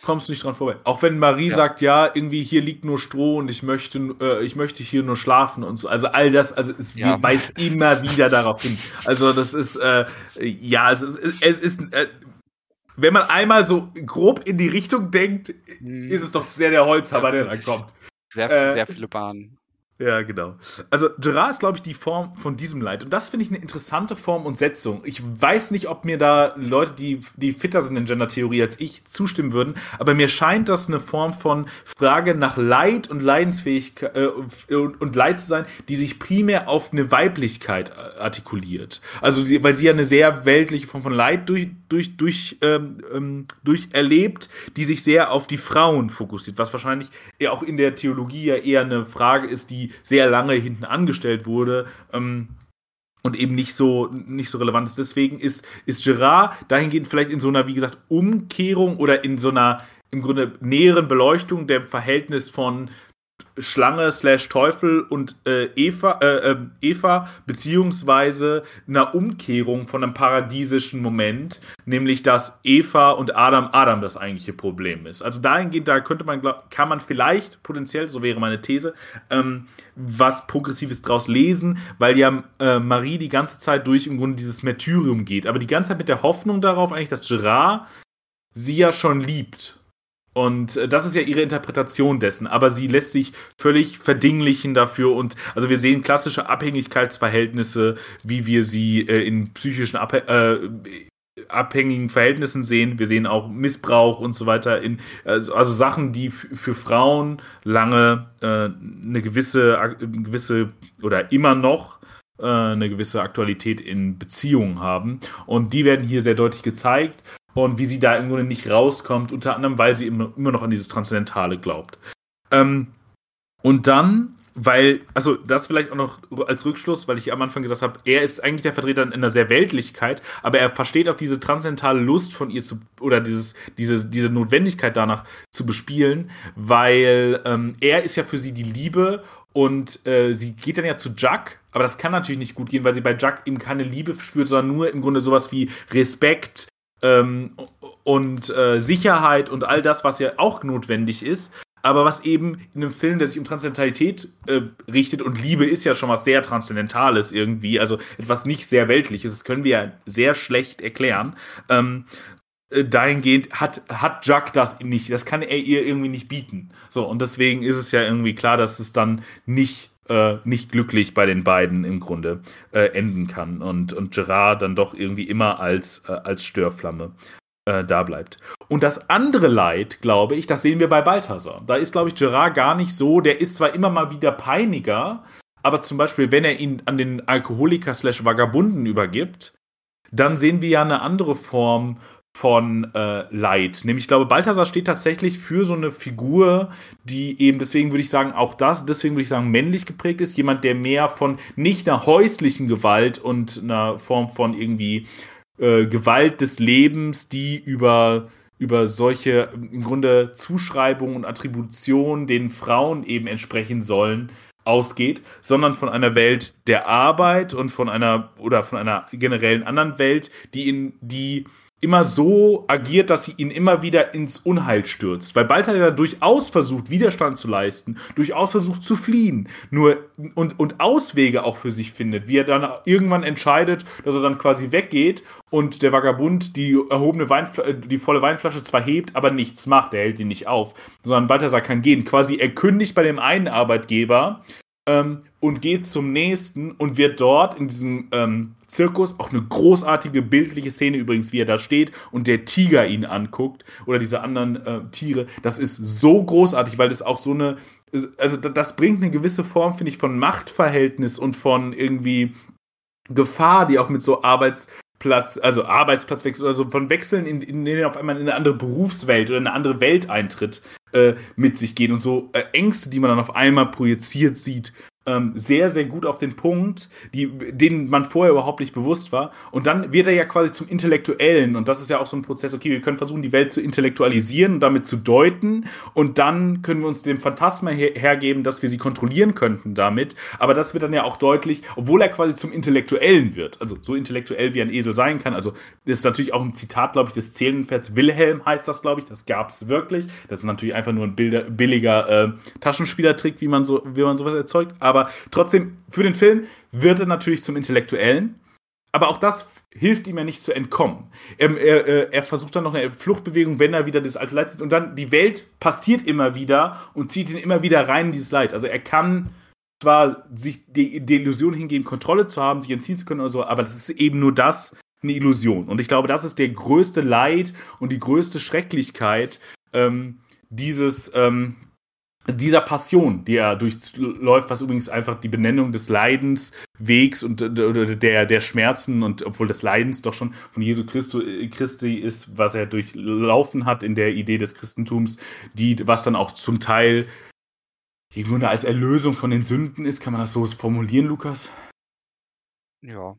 S3: kommst du nicht dran vorbei. Auch wenn Marie ja. sagt, ja, irgendwie hier liegt nur Stroh und ich möchte, äh, ich möchte hier nur schlafen und so. Also all das, also es ja. weist immer wieder darauf hin. Also das ist, äh, ja, also es ist, es ist äh, wenn man einmal so grob in die Richtung denkt, hm, ist es doch sehr der Holzhammer, der dann kommt.
S2: Sehr, sehr äh, viele Bahnen.
S3: Ja, genau. Also Gerard ist, glaube ich, die Form von diesem Leid. Und das finde ich eine interessante Form und Setzung. Ich weiß nicht, ob mir da Leute, die, die fitter sind in Gender-Theorie als ich, zustimmen würden, aber mir scheint das eine Form von Frage nach Leid und Leidensfähigkeit äh, und, und Leid zu sein, die sich primär auf eine Weiblichkeit äh, artikuliert. Also weil sie ja eine sehr weltliche Form von Leid durch, durch, durch, ähm, ähm, durch erlebt, die sich sehr auf die Frauen fokussiert, was wahrscheinlich auch in der Theologie ja eher eine Frage ist, die sehr lange hinten angestellt wurde. Ähm, und eben nicht so, nicht so relevant ist. Deswegen ist, ist Gerard dahingehend vielleicht in so einer, wie gesagt, Umkehrung oder in so einer im Grunde näheren Beleuchtung der Verhältnis von Schlange slash Teufel und äh, Eva, äh, äh, Eva, beziehungsweise einer Umkehrung von einem paradiesischen Moment, nämlich dass Eva und Adam Adam das eigentliche Problem ist. Also dahingehend, da könnte man, kann man vielleicht potenziell, so wäre meine These, ähm, was Progressives draus lesen, weil ja äh, Marie die ganze Zeit durch im Grunde dieses Märtyrium geht, aber die ganze Zeit mit der Hoffnung darauf eigentlich, dass Gerard sie ja schon liebt und äh, das ist ja ihre Interpretation dessen, aber sie lässt sich völlig verdinglichen dafür. Und also wir sehen klassische Abhängigkeitsverhältnisse, wie wir sie äh, in psychischen Abh äh, abhängigen Verhältnissen sehen. Wir sehen auch Missbrauch und so weiter in also, also Sachen, die für Frauen lange äh, eine gewisse eine gewisse oder immer noch äh, eine gewisse Aktualität in Beziehungen haben. Und die werden hier sehr deutlich gezeigt und wie sie da im Grunde nicht rauskommt, unter anderem, weil sie immer, immer noch an dieses Transzendentale glaubt. Ähm, und dann, weil, also das vielleicht auch noch als Rückschluss, weil ich am Anfang gesagt habe, er ist eigentlich der Vertreter in einer sehr Weltlichkeit, aber er versteht auch diese transzendentale Lust von ihr zu, oder dieses, diese, diese Notwendigkeit danach zu bespielen, weil ähm, er ist ja für sie die Liebe und äh, sie geht dann ja zu Jack, aber das kann natürlich nicht gut gehen, weil sie bei Jack eben keine Liebe spürt, sondern nur im Grunde sowas wie Respekt, ähm, und äh, Sicherheit und all das, was ja auch notwendig ist. Aber was eben in einem Film, der sich um Transzendentalität äh, richtet, und Liebe ist ja schon was sehr Transzendentales irgendwie, also etwas nicht sehr Weltliches, das können wir ja sehr schlecht erklären. Ähm, äh, dahingehend hat, hat Jack das nicht, das kann er ihr irgendwie nicht bieten. So, und deswegen ist es ja irgendwie klar, dass es dann nicht äh, nicht glücklich bei den beiden im Grunde äh, enden kann und, und Gerard dann doch irgendwie immer als, äh, als Störflamme äh, da bleibt. Und das andere Leid, glaube ich, das sehen wir bei Balthasar. Da ist, glaube ich, Gerard gar nicht so, der ist zwar immer mal wieder peiniger, aber zum Beispiel, wenn er ihn an den Alkoholiker slash Vagabunden übergibt, dann sehen wir ja eine andere Form von äh, Leid. Nämlich, ich glaube, Balthasar steht tatsächlich für so eine Figur, die eben, deswegen würde ich sagen, auch das, deswegen würde ich sagen, männlich geprägt ist. Jemand, der mehr von nicht einer häuslichen Gewalt und einer Form von irgendwie äh, Gewalt des Lebens, die über über solche im Grunde Zuschreibungen und Attributionen den Frauen eben entsprechen sollen, ausgeht, sondern von einer Welt der Arbeit und von einer oder von einer generellen anderen Welt, die in die immer so agiert, dass sie ihn immer wieder ins Unheil stürzt. Weil Balthasar durchaus versucht, Widerstand zu leisten, durchaus versucht zu fliehen, nur und, und Auswege auch für sich findet, wie er dann irgendwann entscheidet, dass er dann quasi weggeht und der Vagabund die erhobene Weinflasche, die volle Weinflasche zwar hebt, aber nichts macht, er hält ihn nicht auf, sondern Balthasar kann gehen. Quasi er kündigt bei dem einen Arbeitgeber ähm, und geht zum nächsten und wird dort in diesem ähm, Zirkus auch eine großartige bildliche Szene übrigens, wie er da steht und der Tiger ihn anguckt oder diese anderen äh, Tiere. Das ist so großartig, weil das auch so eine, also das bringt eine gewisse Form, finde ich, von Machtverhältnis und von irgendwie Gefahr, die auch mit so Arbeitsplatz, also Arbeitsplatzwechsel oder so von Wechseln, in, in denen auf einmal in eine andere Berufswelt oder eine andere Welt eintritt, äh, mit sich geht und so äh, Ängste, die man dann auf einmal projiziert sieht, ähm, sehr, sehr gut auf den Punkt, die, denen man vorher überhaupt nicht bewusst war. Und dann wird er ja quasi zum Intellektuellen. Und das ist ja auch so ein Prozess, okay, wir können versuchen, die Welt zu intellektualisieren und damit zu deuten. Und dann können wir uns dem Phantasma her hergeben, dass wir sie kontrollieren könnten damit. Aber das wird dann ja auch deutlich, obwohl er quasi zum Intellektuellen wird. Also so intellektuell, wie ein Esel sein kann. Also das ist natürlich auch ein Zitat, glaube ich, des Zählenpferds Wilhelm heißt das, glaube ich. Das gab es wirklich. Das ist natürlich einfach nur ein billiger äh, Taschenspielertrick, wie man so, wie man sowas erzeugt. Aber aber trotzdem, für den Film wird er natürlich zum Intellektuellen. Aber auch das hilft ihm ja nicht zu entkommen. Er, er, er, versucht dann noch eine Fluchtbewegung, wenn er wieder das alte Leid sieht. Und dann die Welt passiert immer wieder und zieht ihn immer wieder rein in dieses Leid. Also er kann zwar sich die, die Illusion hingeben, Kontrolle zu haben, sich entziehen zu können oder so, aber das ist eben nur das, eine Illusion. Und ich glaube, das ist der größte Leid und die größte Schrecklichkeit ähm, dieses, ähm, dieser Passion, die er durchläuft, was übrigens einfach die Benennung des Leidenswegs und oder der, der Schmerzen und obwohl des Leidens doch schon von Jesu Christo, Christi ist, was er durchlaufen hat in der Idee des Christentums, die, was dann auch zum Teil im Grunde als Erlösung von den Sünden ist, kann man das so formulieren, Lukas?
S2: Ja.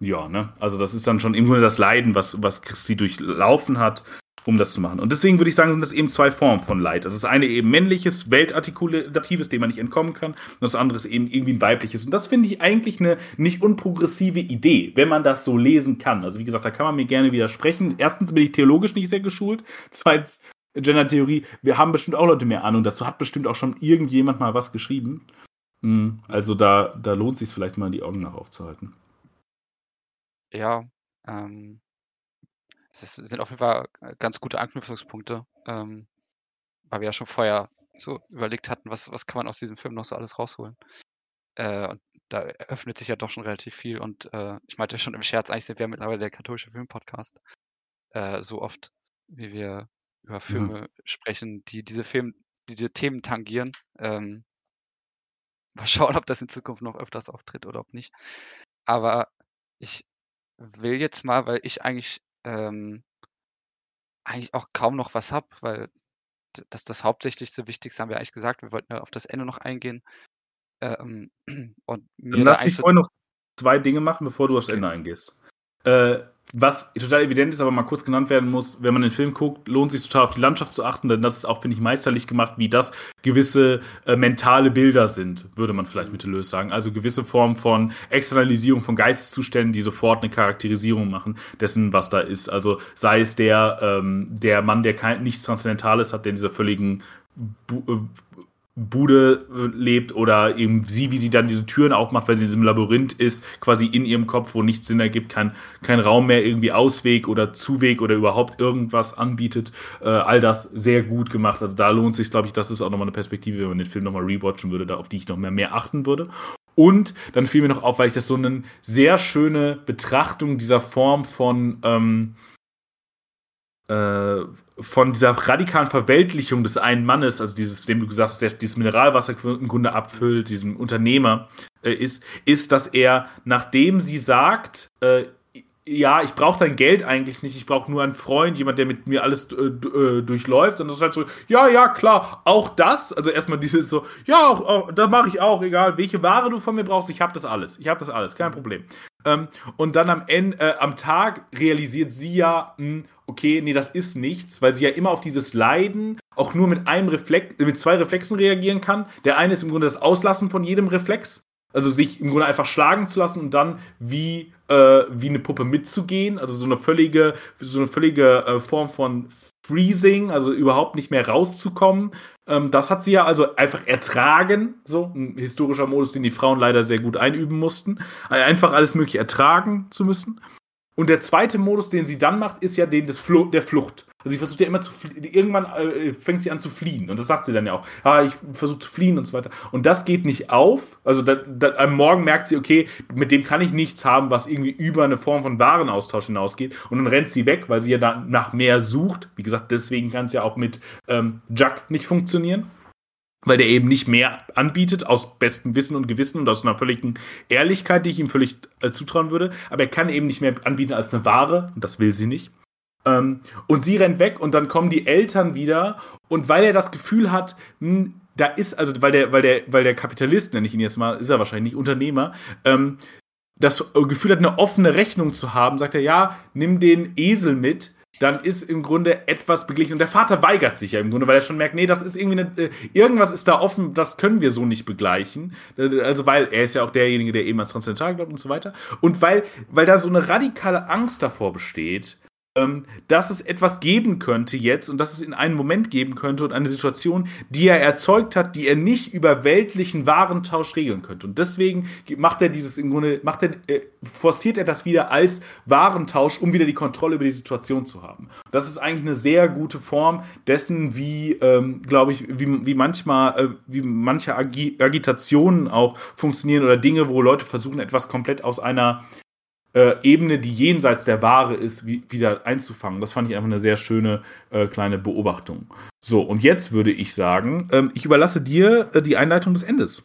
S3: Ja, ne? Also das ist dann schon im Grunde das Leiden, was, was Christi durchlaufen hat um das zu machen. Und deswegen würde ich sagen, sind das eben zwei Formen von Leid. Das ist eine eben männliches, weltartikulatives, dem man nicht entkommen kann, und das andere ist eben irgendwie ein weibliches. Und das finde ich eigentlich eine nicht unprogressive Idee, wenn man das so lesen kann. Also wie gesagt, da kann man mir gerne widersprechen. Erstens bin ich theologisch nicht sehr geschult. Zweitens, Gender-Theorie, wir haben bestimmt auch Leute mehr Ahnung. Dazu hat bestimmt auch schon irgendjemand mal was geschrieben. Hm, also da, da lohnt es sich vielleicht mal die Augen nach aufzuhalten.
S2: Ja, ähm, das sind auf jeden Fall äh, ganz gute Anknüpfungspunkte, ähm, weil wir ja schon vorher so überlegt hatten, was, was kann man aus diesem Film noch so alles rausholen. Äh, und da eröffnet sich ja doch schon relativ viel. Und äh, ich meinte schon im Scherz, eigentlich sind wir mittlerweile der katholische Filmpodcast. Äh, so oft, wie wir über Filme mhm. sprechen, die diese Film, die diese Themen tangieren. Ähm, mal schauen, ob das in Zukunft noch öfters auftritt oder ob nicht. Aber ich will jetzt mal, weil ich eigentlich ähm eigentlich auch kaum noch was habe, weil das das Hauptsächlichste, Wichtigste haben wir eigentlich gesagt. Wir wollten ja auf das Ende noch eingehen. Ähm, und
S3: mir Dann lass mich vorher noch zwei Dinge machen, bevor du aufs okay. Ende eingehst. Äh, was total evident ist, aber mal kurz genannt werden muss, wenn man den Film guckt, lohnt sich total auf die Landschaft zu achten, denn das ist auch, finde ich, meisterlich gemacht, wie das gewisse äh, mentale Bilder sind, würde man vielleicht mittellos sagen. Also gewisse Formen von Externalisierung von Geisteszuständen, die sofort eine Charakterisierung machen dessen, was da ist. Also sei es der, ähm, der Mann, der kein, nichts Transzendentales hat, der in dieser völligen äh, Bude äh, lebt oder eben sie, wie sie dann diese Türen aufmacht, weil sie in diesem Labyrinth ist, quasi in ihrem Kopf, wo nichts Sinn ergibt, kein, kein Raum mehr irgendwie Ausweg oder Zuweg oder überhaupt irgendwas anbietet. Äh, all das sehr gut gemacht. Also da lohnt sich, glaube ich, das ist auch nochmal eine Perspektive, wenn man den Film nochmal rewatchen würde, da, auf die ich noch mehr, mehr achten würde. Und dann fiel mir noch auf, weil ich das so eine sehr schöne Betrachtung dieser Form von ähm, äh, von dieser radikalen Verweltlichung des einen Mannes, also dieses, dem du gesagt hast, der dieses Mineralwasser im Grunde abfüllt, diesem Unternehmer äh, ist, ist, dass er, nachdem sie sagt, äh, ja, ich brauche dein Geld eigentlich nicht, ich brauche nur einen Freund, jemand, der mit mir alles äh, äh, durchläuft. Und das ist halt so, ja, ja, klar, auch das. Also erstmal dieses so, ja, auch, auch das mache ich auch, egal, welche Ware du von mir brauchst, ich habe das alles. Ich habe das alles, kein Problem. Ähm, und dann am Ende, äh, am Tag realisiert sie ja, mh, hm, okay, nee, das ist nichts, weil sie ja immer auf dieses Leiden auch nur mit einem Reflex, mit zwei Reflexen reagieren kann. Der eine ist im Grunde das Auslassen von jedem Reflex. Also sich im Grunde einfach schlagen zu lassen und dann wie, äh, wie eine Puppe mitzugehen. Also so eine völlige, so eine völlige äh, Form von Freezing, also überhaupt nicht mehr rauszukommen. Ähm, das hat sie ja also einfach ertragen, so ein historischer Modus, den die Frauen leider sehr gut einüben mussten. Also einfach alles mögliche ertragen zu müssen. Und der zweite Modus, den sie dann macht, ist ja den des Fl der Flucht. Also sie versucht ja immer zu fliehen. Irgendwann äh, fängt sie an zu fliehen. Und das sagt sie dann ja auch. Ah, ich versuche zu fliehen und so weiter. Und das geht nicht auf. Also da, da, am Morgen merkt sie, okay, mit dem kann ich nichts haben, was irgendwie über eine Form von Warenaustausch hinausgeht. Und dann rennt sie weg, weil sie ja da nach mehr sucht. Wie gesagt, deswegen kann es ja auch mit ähm, Jack nicht funktionieren weil der eben nicht mehr anbietet, aus bestem Wissen und Gewissen und aus einer völligen Ehrlichkeit, die ich ihm völlig äh, zutrauen würde. Aber er kann eben nicht mehr anbieten als eine Ware, und das will sie nicht. Ähm, und sie rennt weg und dann kommen die Eltern wieder und weil er das Gefühl hat, mh, hm, da ist, also weil der, weil der, weil der Kapitalist, nenne ich ihn jetzt mal, ist er wahrscheinlich nicht Unternehmer, ähm, das Gefühl hat, eine offene Rechnung zu haben, sagt er, ja, nimm den Esel mit, dann ist im Grunde etwas beglichen. Und der Vater weigert sich ja im Grunde, weil er schon merkt, nee, das ist irgendwie eine, äh, irgendwas ist da offen, das können wir so nicht begleichen. Äh, also, weil er ist ja auch derjenige, der eben ans Transzendental glaubt und so weiter. Und weil, weil da so eine radikale Angst davor besteht, ähm, dass es etwas geben könnte jetzt und dass es in einen Moment geben könnte und eine Situation, die er erzeugt hat, die er nicht über weltlichen Warentausch regeln könnte. Und deswegen macht er dieses im Grunde, macht er, äh, forciert er das wieder als Warentausch, um wieder die Kontrolle über die Situation zu haben. Das ist eigentlich eine sehr gute Form dessen, wie, ähm, glaube ich, wie, wie manchmal, äh, wie manche Agi Agitationen auch funktionieren oder Dinge, wo Leute versuchen, etwas komplett aus einer äh, Ebene, die jenseits der Ware ist, wie, wieder einzufangen. Das fand ich einfach eine sehr schöne äh, kleine Beobachtung. So, und jetzt würde ich sagen, ähm, ich überlasse dir äh, die Einleitung des Endes.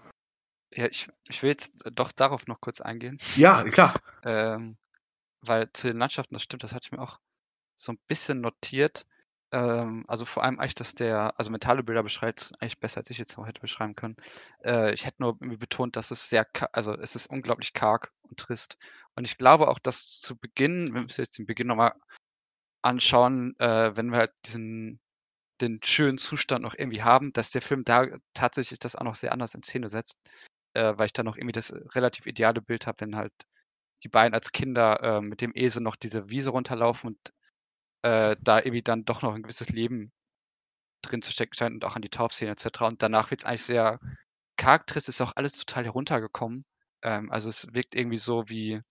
S2: Ja, ich, ich will jetzt doch darauf noch kurz eingehen.
S3: Ja, klar.
S2: ähm, weil zu den Landschaften, das stimmt, das hatte ich mir auch so ein bisschen notiert. Ähm, also vor allem eigentlich, dass der, also mentale Bilder beschreibt eigentlich besser, als ich jetzt noch hätte beschreiben können. Äh, ich hätte nur betont, dass es sehr, also es ist unglaublich karg und trist. Und ich glaube auch, dass zu Beginn, wenn wir jetzt den Beginn nochmal anschauen, äh, wenn wir halt diesen, den schönen Zustand noch irgendwie haben, dass der Film da tatsächlich das auch noch sehr anders in Szene setzt, äh, weil ich da noch irgendwie das relativ ideale Bild habe, wenn halt die beiden als Kinder äh, mit dem Esel noch diese Wiese runterlaufen und äh, da irgendwie dann doch noch ein gewisses Leben drin zu stecken scheint und auch an die Taufszene etc. Und danach wird es eigentlich sehr charakteristisch, ist auch alles total heruntergekommen. Ähm, also es wirkt irgendwie so wie,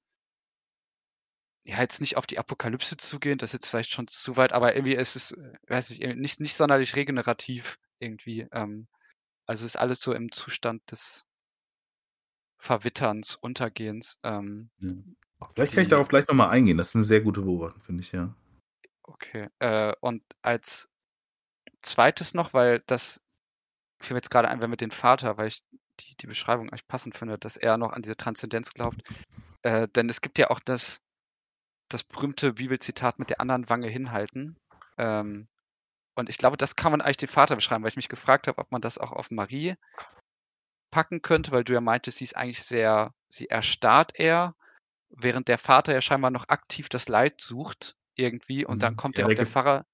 S2: ja, jetzt nicht auf die Apokalypse zugehen, das ist jetzt vielleicht schon zu weit, aber irgendwie ist es, äh, weiß ich, nicht, nicht sonderlich regenerativ irgendwie. Ähm, also es ist alles so im Zustand des Verwitterns, Untergehens. Ähm,
S3: ja. Vielleicht kann ich darauf gleich nochmal eingehen. Das ist eine sehr gute Beobachtung, finde ich, ja.
S2: Okay. Äh, und als zweites noch, weil das fiel mir jetzt gerade ein, wenn mit dem Vater, weil ich die, die Beschreibung eigentlich passend finde, dass er noch an diese Transzendenz glaubt. Äh, denn es gibt ja auch das, das berühmte Bibelzitat mit der anderen Wange hinhalten. Ähm, und ich glaube, das kann man eigentlich den Vater beschreiben, weil ich mich gefragt habe, ob man das auch auf Marie packen könnte, weil du ja meintest, sie ist eigentlich sehr, sie erstarrt eher, während der Vater ja scheinbar noch aktiv das Leid sucht irgendwie und dann mhm. kommt ja, ja auch der Pfarrer.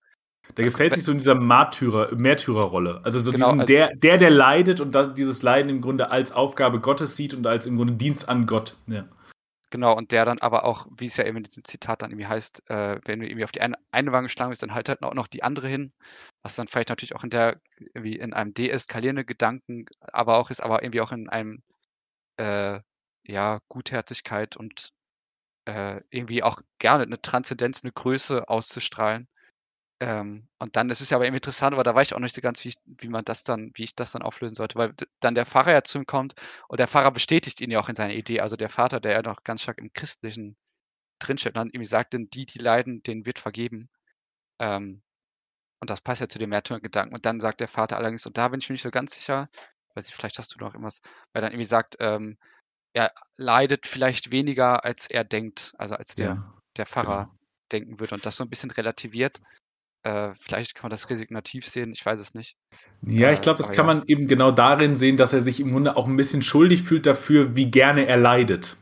S3: Der gefällt sich so in dieser Märtyrer, Märtyrerrolle. Also so genau, diesen, also, der, der, der leidet und dann dieses Leiden im Grunde als Aufgabe Gottes sieht und als im Grunde Dienst an Gott. Ja.
S2: Genau, und der dann aber auch, wie es ja eben in diesem Zitat dann irgendwie heißt, äh, wenn du irgendwie auf die eine, eine Wange schlagen willst, dann halt halt auch noch die andere hin. Was dann vielleicht natürlich auch in der, irgendwie in einem deeskalierenden Gedanken, aber auch ist, aber irgendwie auch in einem, äh, ja, Gutherzigkeit und äh, irgendwie auch gerne eine Transzendenz, eine Größe auszustrahlen. Ähm, und dann ist es ja aber eben interessant, aber da weiß ich auch nicht so ganz, wie, ich, wie man das dann, wie ich das dann auflösen sollte, weil dann der Pfarrer ja zu ihm kommt und der Pfarrer bestätigt ihn ja auch in seiner Idee. Also der Vater, der ja noch ganz stark im Christlichen drinsteht, dann irgendwie sagt, denn die, die leiden, denen wird vergeben. Ähm, und das passt ja zu dem Märtyrergedanken. Und dann sagt der Vater allerdings, und da bin ich mir nicht so ganz sicher, weiß ich, vielleicht hast du noch irgendwas, weil dann irgendwie sagt, ähm, er leidet vielleicht weniger, als er denkt, also als der, ja, der Pfarrer genau. denken würde und das so ein bisschen relativiert. Äh, vielleicht kann man das resignativ sehen, ich weiß es nicht.
S3: Ja, ich glaube, das kann ja. man eben genau darin sehen, dass er sich im Grunde auch ein bisschen schuldig fühlt dafür, wie gerne er leidet.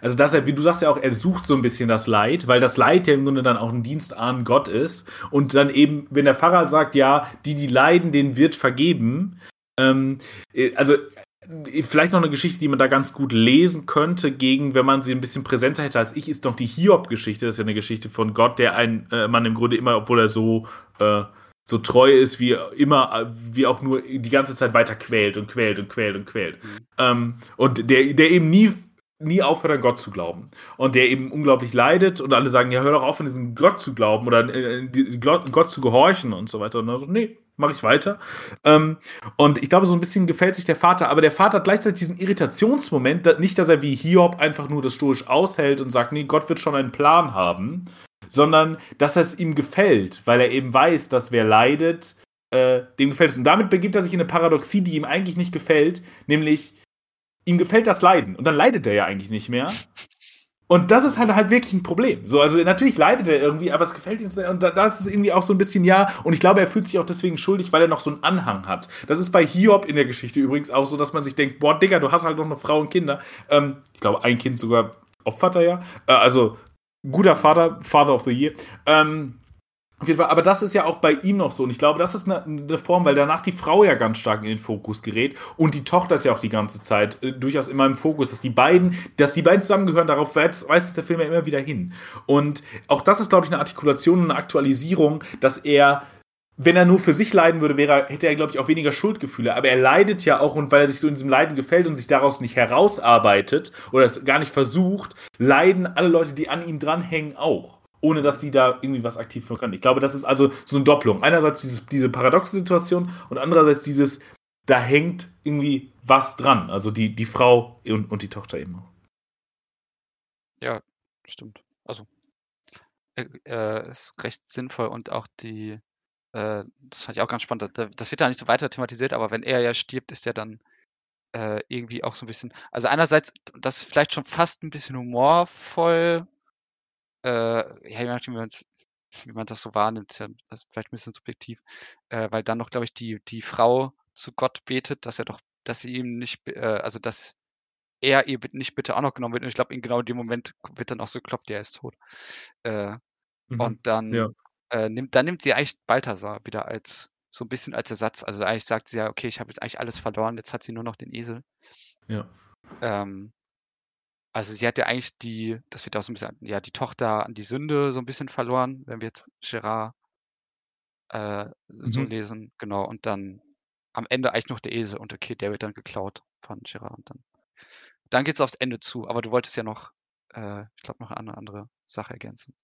S3: Also, dass er, wie du sagst ja auch, er sucht so ein bisschen das Leid, weil das Leid ja im Grunde dann auch ein Dienst an Gott ist. Und dann eben, wenn der Pfarrer sagt, ja, die, die leiden, denen wird vergeben, ähm, äh, also vielleicht noch eine Geschichte, die man da ganz gut lesen könnte, gegen, wenn man sie ein bisschen präsenter hätte als ich, ist doch die Hiob-Geschichte. Das ist ja eine Geschichte von Gott, der ein äh, Mann im Grunde immer, obwohl er so, äh, so treu ist, wie immer, wie auch nur die ganze Zeit weiter quält und quält und quält und quält. Mhm. Ähm, und der, der eben nie nie aufhört an Gott zu glauben. Und der eben unglaublich leidet und alle sagen, ja, hör doch auf, an diesen Gott zu glauben oder äh, Gott zu gehorchen und so weiter. Und er so, nee, mache ich weiter. Ähm, und ich glaube, so ein bisschen gefällt sich der Vater, aber der Vater hat gleichzeitig diesen Irritationsmoment, nicht, dass er wie Hiob einfach nur das stoisch aushält und sagt, nee, Gott wird schon einen Plan haben, sondern dass es ihm gefällt, weil er eben weiß, dass wer leidet, äh, dem gefällt es. Und damit begibt er sich in eine Paradoxie, die ihm eigentlich nicht gefällt, nämlich ihm gefällt das Leiden und dann leidet er ja eigentlich nicht mehr. Und das ist halt halt wirklich ein Problem. So, also natürlich leidet er irgendwie, aber es gefällt ihm sehr. Und da, da ist es irgendwie auch so ein bisschen ja. Und ich glaube, er fühlt sich auch deswegen schuldig, weil er noch so einen Anhang hat. Das ist bei Hiob in der Geschichte übrigens auch so, dass man sich denkt, boah, Digga, du hast halt noch eine Frau und Kinder. Ähm, ich glaube, ein Kind sogar opfert er ja. Äh, also guter Vater, Father of the Year. Ähm, auf jeden Fall, aber das ist ja auch bei ihm noch so. Und ich glaube, das ist eine, eine, Form, weil danach die Frau ja ganz stark in den Fokus gerät. Und die Tochter ist ja auch die ganze Zeit äh, durchaus immer im Fokus, dass die beiden, dass die beiden zusammengehören, darauf weist, weist der Film ja immer wieder hin. Und auch das ist, glaube ich, eine Artikulation und eine Aktualisierung, dass er wenn er nur für sich leiden würde, wäre, hätte er, glaube ich, auch weniger Schuldgefühle. Aber er leidet ja auch, und weil er sich so in diesem Leiden gefällt und sich daraus nicht herausarbeitet oder es gar nicht versucht, leiden alle Leute, die an ihm dranhängen, auch ohne dass sie da irgendwie was aktiv für können. Ich glaube, das ist also so eine Doppelung. Einerseits dieses, diese paradoxe Situation und andererseits dieses, da hängt irgendwie was dran. Also die, die Frau und, und die Tochter eben auch.
S2: Ja, stimmt. Also äh, äh, ist recht sinnvoll und auch die, äh, das fand ich auch ganz spannend. Das wird ja nicht so weiter thematisiert, aber wenn er ja stirbt, ist er dann äh, irgendwie auch so ein bisschen. Also einerseits, das ist vielleicht schon fast ein bisschen humorvoll äh, ja, je nachdem, wie, man's, wie man das so wahrnimmt, ja das ist vielleicht ein bisschen subjektiv, äh, weil dann noch, glaube ich, die, die Frau zu Gott betet, dass er doch, dass sie ihm nicht, äh, also dass er ihr nicht bitte auch noch genommen wird. Und ich glaube, in genau dem Moment wird dann auch so geklopft, der ist tot. Äh, mhm. Und dann ja. äh, nimmt, dann nimmt sie eigentlich Balthasar wieder als so ein bisschen als Ersatz. Also eigentlich sagt sie ja, okay, ich habe jetzt eigentlich alles verloren, jetzt hat sie nur noch den Esel.
S3: Ja.
S2: Ähm, also sie hat ja eigentlich die, das wird auch so ein bisschen, ja, die Tochter an die Sünde so ein bisschen verloren, wenn wir jetzt Gerard äh, so mhm. lesen, genau. Und dann am Ende eigentlich noch der Esel und okay, der wird dann geklaut von Gerard und dann. Dann geht's aufs Ende zu, aber du wolltest ja noch, äh, ich glaube, noch eine andere Sache ergänzen.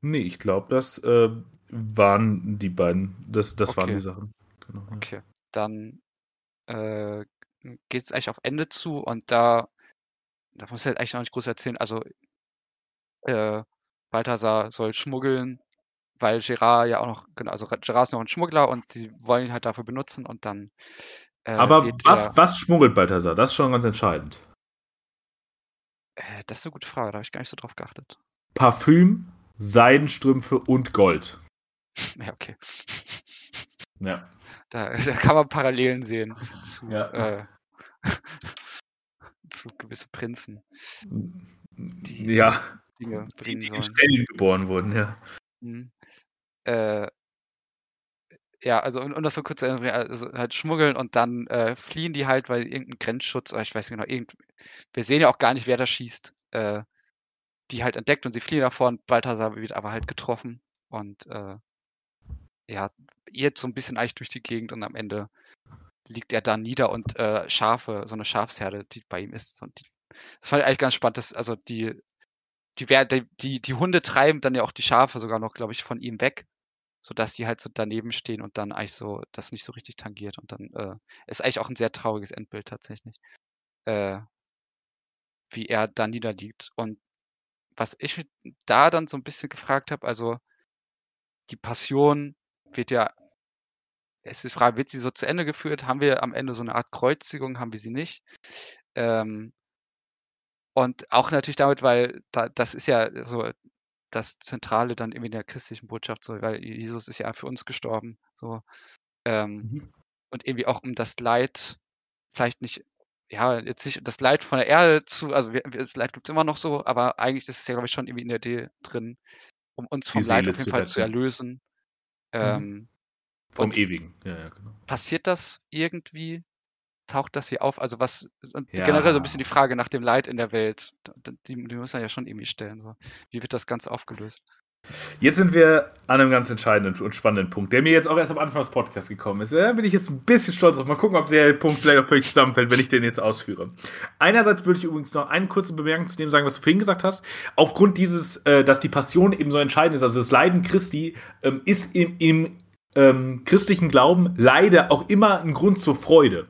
S3: Nee, ich glaube, das äh, waren die beiden. Das, das okay. waren die Sachen.
S2: Genau, ja. Okay. Dann äh, geht es eigentlich auf Ende zu und da da muss ich halt eigentlich noch nicht groß erzählen. Also, äh, Balthasar soll schmuggeln, weil Gerard ja auch noch, genau, also Gerard ist noch ein Schmuggler und die wollen ihn halt dafür benutzen und dann.
S3: Äh, Aber was, der, was schmuggelt Balthasar? Das ist schon ganz entscheidend.
S2: Äh, das ist eine gute Frage, da habe ich gar nicht so drauf geachtet.
S3: Parfüm, Seidenstrümpfe und Gold.
S2: ja, okay.
S3: Ja.
S2: Da, da, kann man Parallelen sehen zu, ja. äh, zu gewisse Prinzen.
S3: Die ja, Dinge die, die in Stellen geboren wurden, ja.
S2: Mhm. Äh, ja, also um, um das so kurz zu also halt schmuggeln und dann äh, fliehen die halt, weil irgendein Grenzschutz, oder ich weiß nicht genau, irgend, wir sehen ja auch gar nicht, wer da schießt, äh, die halt entdeckt und sie fliehen davor und Balthasar wird aber halt getroffen und äh, ja, jetzt so ein bisschen eigentlich durch die Gegend und am Ende liegt er da nieder und äh, Schafe, so eine Schafsherde, die bei ihm ist. Und die, das fand ich eigentlich ganz spannend. Dass, also die, die, die, die, Hunde treiben dann ja auch die Schafe sogar noch, glaube ich, von ihm weg, sodass die halt so daneben stehen und dann eigentlich so das nicht so richtig tangiert. Und dann äh, ist eigentlich auch ein sehr trauriges Endbild tatsächlich. Äh, wie er da niederliegt. Und was ich da dann so ein bisschen gefragt habe, also die Passion wird ja es ist die Frage, wird sie so zu Ende geführt? Haben wir am Ende so eine Art Kreuzigung? Haben wir sie nicht? Ähm, und auch natürlich damit, weil da, das ist ja so das Zentrale dann irgendwie in der christlichen Botschaft, so, weil Jesus ist ja für uns gestorben. So, ähm, mhm. Und irgendwie auch um das Leid, vielleicht nicht, ja, jetzt nicht das Leid von der Erde zu, also wir, das Leid gibt es immer noch so, aber eigentlich ist es ja, glaube ich, schon irgendwie in der Idee drin, um uns vom Leid auf jeden Fall zu erlösen. Mhm.
S3: Vom und Ewigen, ja, ja,
S2: genau. Passiert das irgendwie, taucht das hier auf? Also was, und
S3: Ja.
S2: generell so ein bisschen die Frage nach dem Leid in der Welt, die, die muss man ja schon irgendwie stellen. So. Wie wird das Ganze aufgelöst?
S3: Jetzt sind wir an einem ganz entscheidenden und spannenden Punkt, der mir jetzt auch erst am Anfang des Podcasts gekommen ist. Da bin ich jetzt ein bisschen stolz drauf. Mal gucken, ob der Punkt vielleicht auch völlig zusammenfällt, wenn ich den jetzt ausführe. Einerseits würde ich übrigens noch eine kurze Bemerkung zu dem sagen, was du vorhin gesagt hast. Aufgrund dieses, äh, dass die Passion eben so entscheidend ist, also das Leiden Christi, ähm, ist im, im ähm, christlichen Glauben leider auch immer ein Grund zur Freude.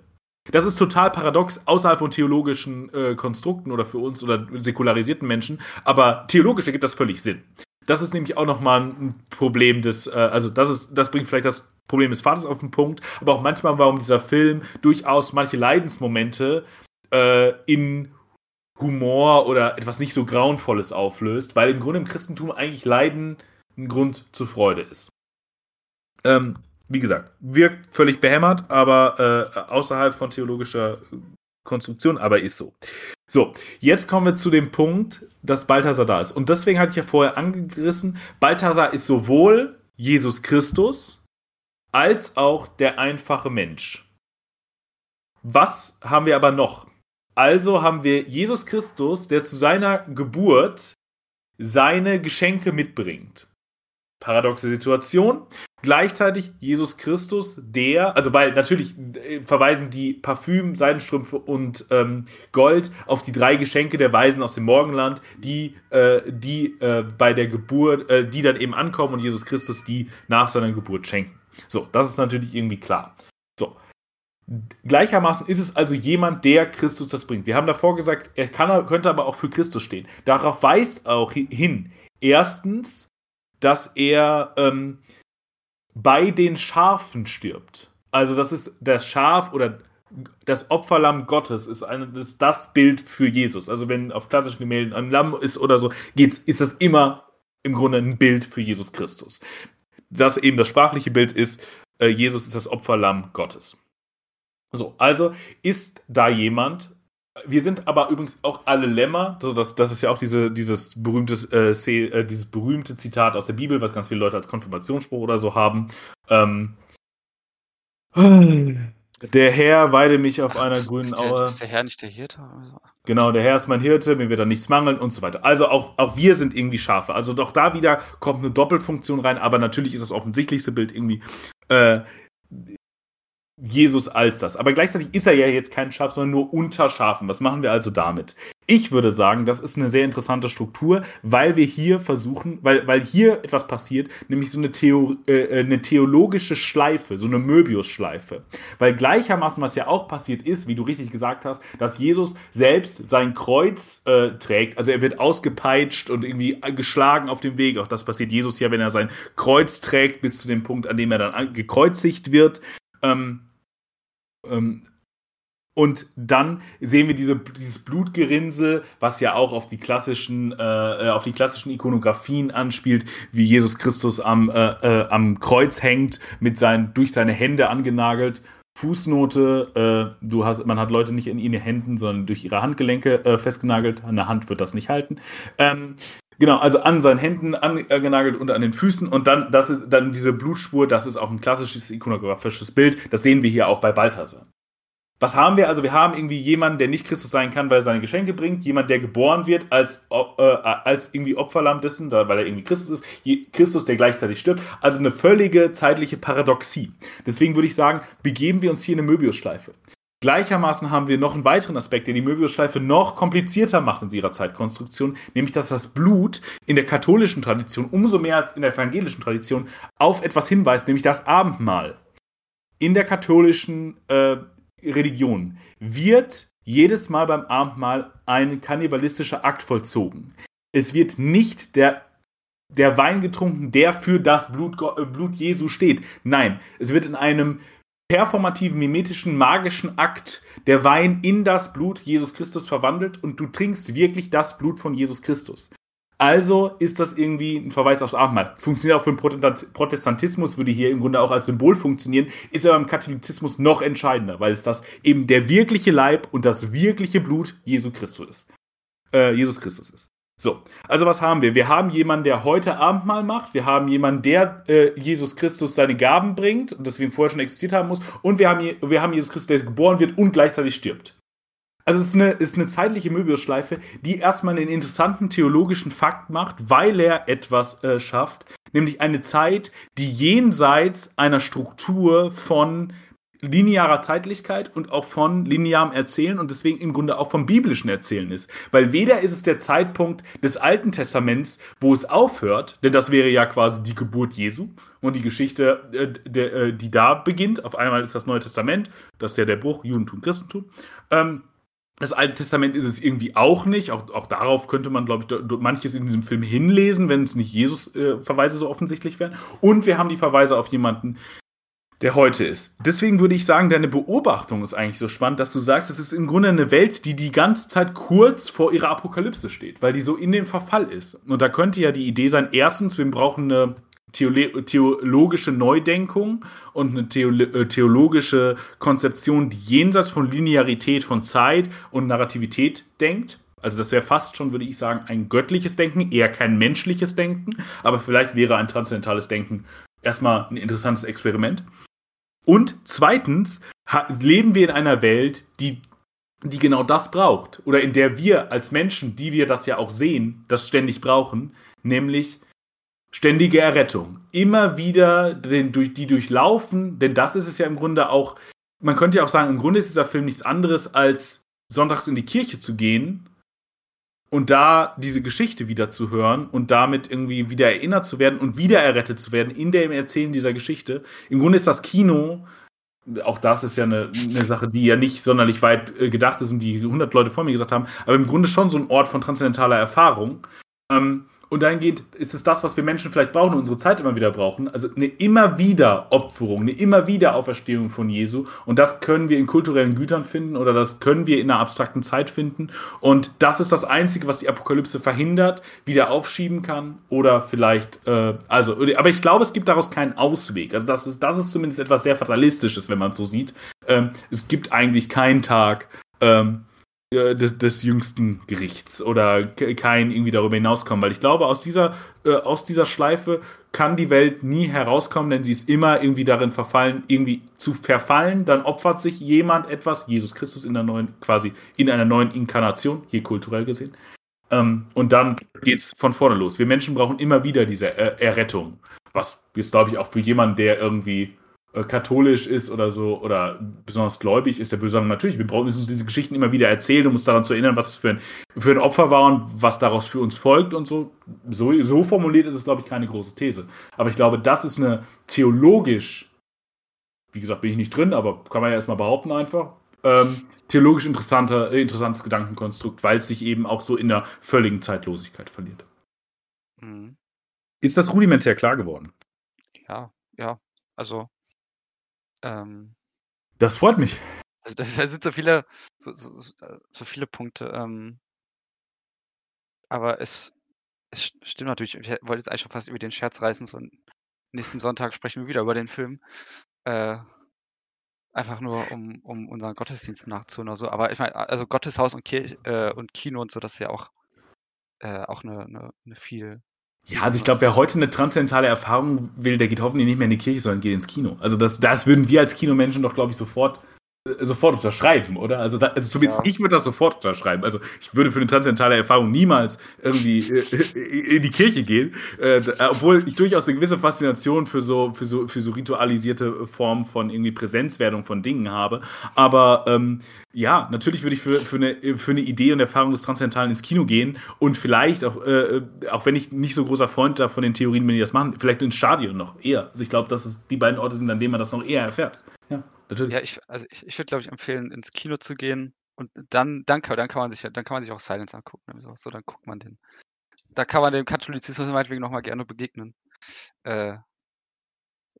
S3: Das ist total paradox außerhalb von theologischen äh, Konstrukten oder für uns oder säkularisierten Menschen, aber theologisch ergibt das völlig Sinn. Das ist nämlich auch nochmal ein Problem des, äh, also das ist, das bringt vielleicht das Problem des Vaters auf den Punkt, aber auch manchmal, warum dieser Film durchaus manche Leidensmomente äh, in Humor oder etwas nicht so Grauenvolles auflöst, weil im Grunde im Christentum eigentlich Leiden ein Grund zur Freude ist. Ähm, wie gesagt, wirkt völlig behämmert, aber äh, außerhalb von theologischer Konstruktion, aber ist so. So, jetzt kommen wir zu dem Punkt, dass Balthasar da ist. Und deswegen hatte ich ja vorher angerissen, Balthasar ist sowohl Jesus Christus als auch der einfache Mensch. Was haben wir aber noch? Also haben wir Jesus Christus, der zu seiner Geburt seine Geschenke mitbringt. Paradoxe Situation. Gleichzeitig Jesus Christus, der, also weil natürlich äh, verweisen die Parfüm, Seidenstrümpfe und ähm, Gold auf die drei Geschenke der Weisen aus dem Morgenland, die, äh, die äh, bei der Geburt, äh, die dann eben ankommen und Jesus Christus die nach seiner Geburt schenken. So, das ist natürlich irgendwie klar. So. Gleichermaßen ist es also jemand, der Christus das bringt. Wir haben davor gesagt, er kann, könnte aber auch für Christus stehen. Darauf weist auch hin. Erstens, dass er ähm, bei den Schafen stirbt. Also das ist das Schaf oder das Opferlamm Gottes ist, eine, das, ist das Bild für Jesus. Also wenn auf klassischen Gemälden ein Lamm ist oder so, geht's, ist das immer im Grunde ein Bild für Jesus Christus. Das eben das sprachliche Bild ist, äh, Jesus ist das Opferlamm Gottes. So, also ist da jemand, wir sind aber übrigens auch alle Lämmer. Also das, das ist ja auch diese, dieses, berühmte, äh, äh, dieses berühmte Zitat aus der Bibel, was ganz viele Leute als Konfirmationsspruch oder so haben. Ähm, der Herr weide mich auf einer
S2: Ach,
S3: grünen
S2: ist der,
S3: Aue.
S2: ist der Herr nicht der Hirte?
S3: Genau, der Herr ist mein Hirte, mir wird da nichts mangeln und so weiter. Also auch, auch wir sind irgendwie Schafe. Also doch da wieder kommt eine Doppelfunktion rein, aber natürlich ist das offensichtlichste Bild irgendwie äh, Jesus als das. Aber gleichzeitig ist er ja jetzt kein Schaf, sondern nur unter Schafen. Was machen wir also damit? Ich würde sagen, das ist eine sehr interessante Struktur, weil wir hier versuchen, weil, weil hier etwas passiert, nämlich so eine, Theo, äh, eine theologische Schleife, so eine Möbius-Schleife. Weil gleichermaßen, was ja auch passiert ist, wie du richtig gesagt hast, dass Jesus selbst sein Kreuz äh, trägt. Also er wird ausgepeitscht und irgendwie geschlagen auf dem Weg. Auch das passiert Jesus ja, wenn er sein Kreuz trägt, bis zu dem Punkt, an dem er dann an- gekreuzigt wird. Ähm, ähm, und dann sehen wir diese, dieses Blutgerinnsel, was ja auch auf die klassischen, äh, äh, auf die klassischen Ikonografien anspielt, wie Jesus Christus am, äh, äh, am Kreuz hängt, mit seinen, durch seine Hände angenagelt. Fußnote, äh, du hast, man hat Leute nicht in ihren Händen, sondern durch ihre Handgelenke äh, festgenagelt. An der Hand wird das nicht halten. Ähm, Genau, also an seinen Händen angenagelt und an den Füßen und dann, das ist dann diese Blutspur, das ist auch ein klassisches ikonografisches Bild. Das sehen wir hier auch bei Balthasar. Was haben wir? Also wir haben irgendwie jemanden, der nicht Christus sein kann, weil er seine Geschenke bringt, jemand, der geboren wird als, äh, als irgendwie Opferlamm dessen, weil er irgendwie Christus ist, Christus, der gleichzeitig stirbt. Also eine völlige zeitliche Paradoxie. Deswegen würde ich sagen, begeben wir uns hier in eine Möbiusschleife. Gleichermaßen haben wir noch einen weiteren Aspekt, der die Möbiusschleife noch komplizierter macht in ihrer Zeitkonstruktion, nämlich dass das Blut in der katholischen Tradition umso mehr als in der evangelischen Tradition auf etwas hinweist, nämlich das Abendmahl. In der katholischen äh, Religion wird jedes Mal beim Abendmahl ein kannibalistischer Akt vollzogen. Es wird nicht der der Wein getrunken, der für das Blut, äh, Blut Jesu steht. Nein, es wird in einem performativen, mimetischen, magischen Akt der Wein in das Blut Jesus Christus verwandelt und du trinkst wirklich das Blut von Jesus Christus. Also ist das irgendwie ein Verweis aufs Abendmahl. Funktioniert auch für den Protestant- Protestantismus, würde hier im Grunde auch als Symbol funktionieren, ist aber im Katholizismus noch entscheidender, weil es das eben der wirkliche Leib und das wirkliche Blut Jesu Christus ist. Äh, Jesus Christus ist. So, also was haben wir? Wir haben jemanden, der heute Abendmahl macht. Wir haben jemanden, der äh, Jesus Christus seine Gaben bringt und deswegen vorher schon existiert haben muss. Und wir haben, wir haben Jesus Christus, der geboren wird und gleichzeitig stirbt. Also es ist eine, ist eine zeitliche Möbiusschleife, die erstmal einen interessanten theologischen Fakt macht, weil er etwas äh, schafft, nämlich eine Zeit, die jenseits einer Struktur von linearer Zeitlichkeit und auch von linearem Erzählen und deswegen im Grunde auch vom biblischen Erzählen ist. Weil weder ist es der Zeitpunkt des Alten Testaments, wo es aufhört, denn das wäre ja quasi die Geburt Jesu und die Geschichte, äh, der, äh, die da beginnt. Auf einmal ist das Neue Testament, das ist ja der Bruch Judentum, Christentum. Ähm, das Alte Testament ist es irgendwie auch nicht. Auch, auch darauf könnte man, glaube ich, manches in diesem Film hinlesen, wenn es nicht Jesus-Verweise äh, so offensichtlich wären. Und wir haben die Verweise auf jemanden, der heute ist. Deswegen würde ich sagen, deine Beobachtung ist eigentlich so spannend, dass du sagst, es ist im Grunde eine Welt, die die ganze Zeit kurz vor ihrer Apokalypse steht, weil die so in dem Verfall ist. Und da könnte ja die Idee sein, erstens, wir brauchen eine theologische Neudenkung und eine äh, theologische Konzeption, die jenseits von Linearität von Zeit und Narrativität denkt. Also das wäre fast schon, würde ich sagen, ein göttliches Denken, eher kein menschliches Denken, aber vielleicht wäre ein transzendentales Denken erstmal ein interessantes Experiment. Und zweitens leben wir in einer Welt, die, die genau das braucht. Oder in der wir als Menschen, die wir das ja auch sehen, das ständig brauchen, nämlich ständige Errettung. Immer wieder den, durch, die durchlaufen, denn das ist es ja im Grunde auch, man könnte ja auch sagen, im Grunde ist dieser Film nichts anderes als sonntags in die Kirche zu gehen und da diese Geschichte wieder zu hören und damit irgendwie wieder erinnert zu werden und wieder errettet zu werden in dem Erzählen dieser Geschichte. Im Grunde ist das Kino, auch das ist ja eine, eine Sache, die ja nicht sonderlich weit äh, gedacht ist und die 100 Leute vor mir gesagt haben, aber im Grunde schon so ein Ort von transzendentaler Erfahrung. Ähm, und dahingehend ist es das, was wir Menschen vielleicht brauchen unsere Zeit immer wieder brauchen. Also eine immer wieder Opferung, eine immer wieder Auferstehung von Jesu. Und das können wir in kulturellen Gütern finden oder das können wir in einer abstrakten Zeit finden. Und das ist das Einzige, was die Apokalypse verhindert, wieder aufschieben kann oder vielleicht, äh, also, aber ich glaube, es gibt daraus keinen Ausweg. Also das ist, das ist zumindest etwas sehr Fatalistisches, wenn man es so sieht. Ähm, es gibt eigentlich keinen Tag, ähm, äh, des, des, jüngsten Gerichts oder kein irgendwie darüber hinauskommen, weil ich glaube, aus dieser, äh, aus dieser Schleife kann die Welt nie herauskommen, denn sie ist immer irgendwie darin verfallen, irgendwie zu verfallen. Dann opfert sich jemand etwas, Jesus Christus in der neuen, quasi in einer neuen Inkarnation, hier kulturell gesehen. Ähm, und dann geht's von vorne los. Wir Menschen brauchen immer wieder diese äh, Errettung. Was jetzt, glaube ich, auch für jemanden, der irgendwie äh, katholisch ist oder so oder besonders gläubig ist, der würde sagen, natürlich, wir brauchen uns diese Geschichten immer wieder erzählen, um uns daran zu erinnern, was es für ein, für ein Opfer war und was daraus für uns folgt und so. So, so formuliert ist es, glaube ich, keine große These. Aber ich glaube, das ist eine theologisch, wie gesagt, bin ich nicht drin, aber kann man ja erstmal behaupten einfach, ähm, theologisch interessanter, äh, interessantes Gedankenkonstrukt, weil es sich eben auch so in der völligen Zeitlosigkeit verliert. Mhm. Ist das rudimentär klar geworden?
S2: Ja, ja. Also ähm,
S3: das freut mich.
S2: Also, da, sind so viele, so, so, so viele Punkte. Ähm, aber es, es stimmt natürlich. Ich wollte jetzt eigentlich schon fast über den Scherz reißen. So nächsten Sonntag sprechen wir wieder über den Film. Äh, einfach nur, um, um unseren Gottesdienst nachzuholen oder so. Aber ich meine, also Gotteshaus und, Kirche, äh, und Kino und so, das ist ja auch, äh, auch eine, eine, eine viel
S3: ja, also ich glaube, wer heute eine transzendentale Erfahrung will, der geht hoffentlich nicht mehr in die Kirche, sondern geht ins Kino. Also das, das würden wir als Kinomenschen doch, glaube ich, sofort sofort unterschreiben, oder? Also, da, also zumindest ja. ich würde das sofort unterschreiben. Also ich würde für eine transzendentale Erfahrung niemals irgendwie äh, äh, in die Kirche gehen, äh, obwohl ich durchaus eine gewisse Faszination für so für so für so ritualisierte Formen von irgendwie Präsenzwerdung von Dingen habe. Aber ähm, ja, natürlich würde ich für, für, eine, für eine Idee und Erfahrung des Transzendentalen ins Kino gehen und vielleicht auch, äh, auch wenn ich nicht so großer Freund da von den Theorien bin, die das machen, vielleicht ins Stadion noch eher. Also ich glaube, dass es die beiden Orte sind, an denen man das noch eher erfährt.
S2: Ja, natürlich. Ja, ich, also ich, ich würde, glaube ich, empfehlen, ins Kino zu gehen und dann, dann, dann kann man sich dann kann man sich auch Silence angucken. So, so dann guckt man den. Da kann man dem Katholizismus meinetwegen nochmal gerne begegnen. Äh,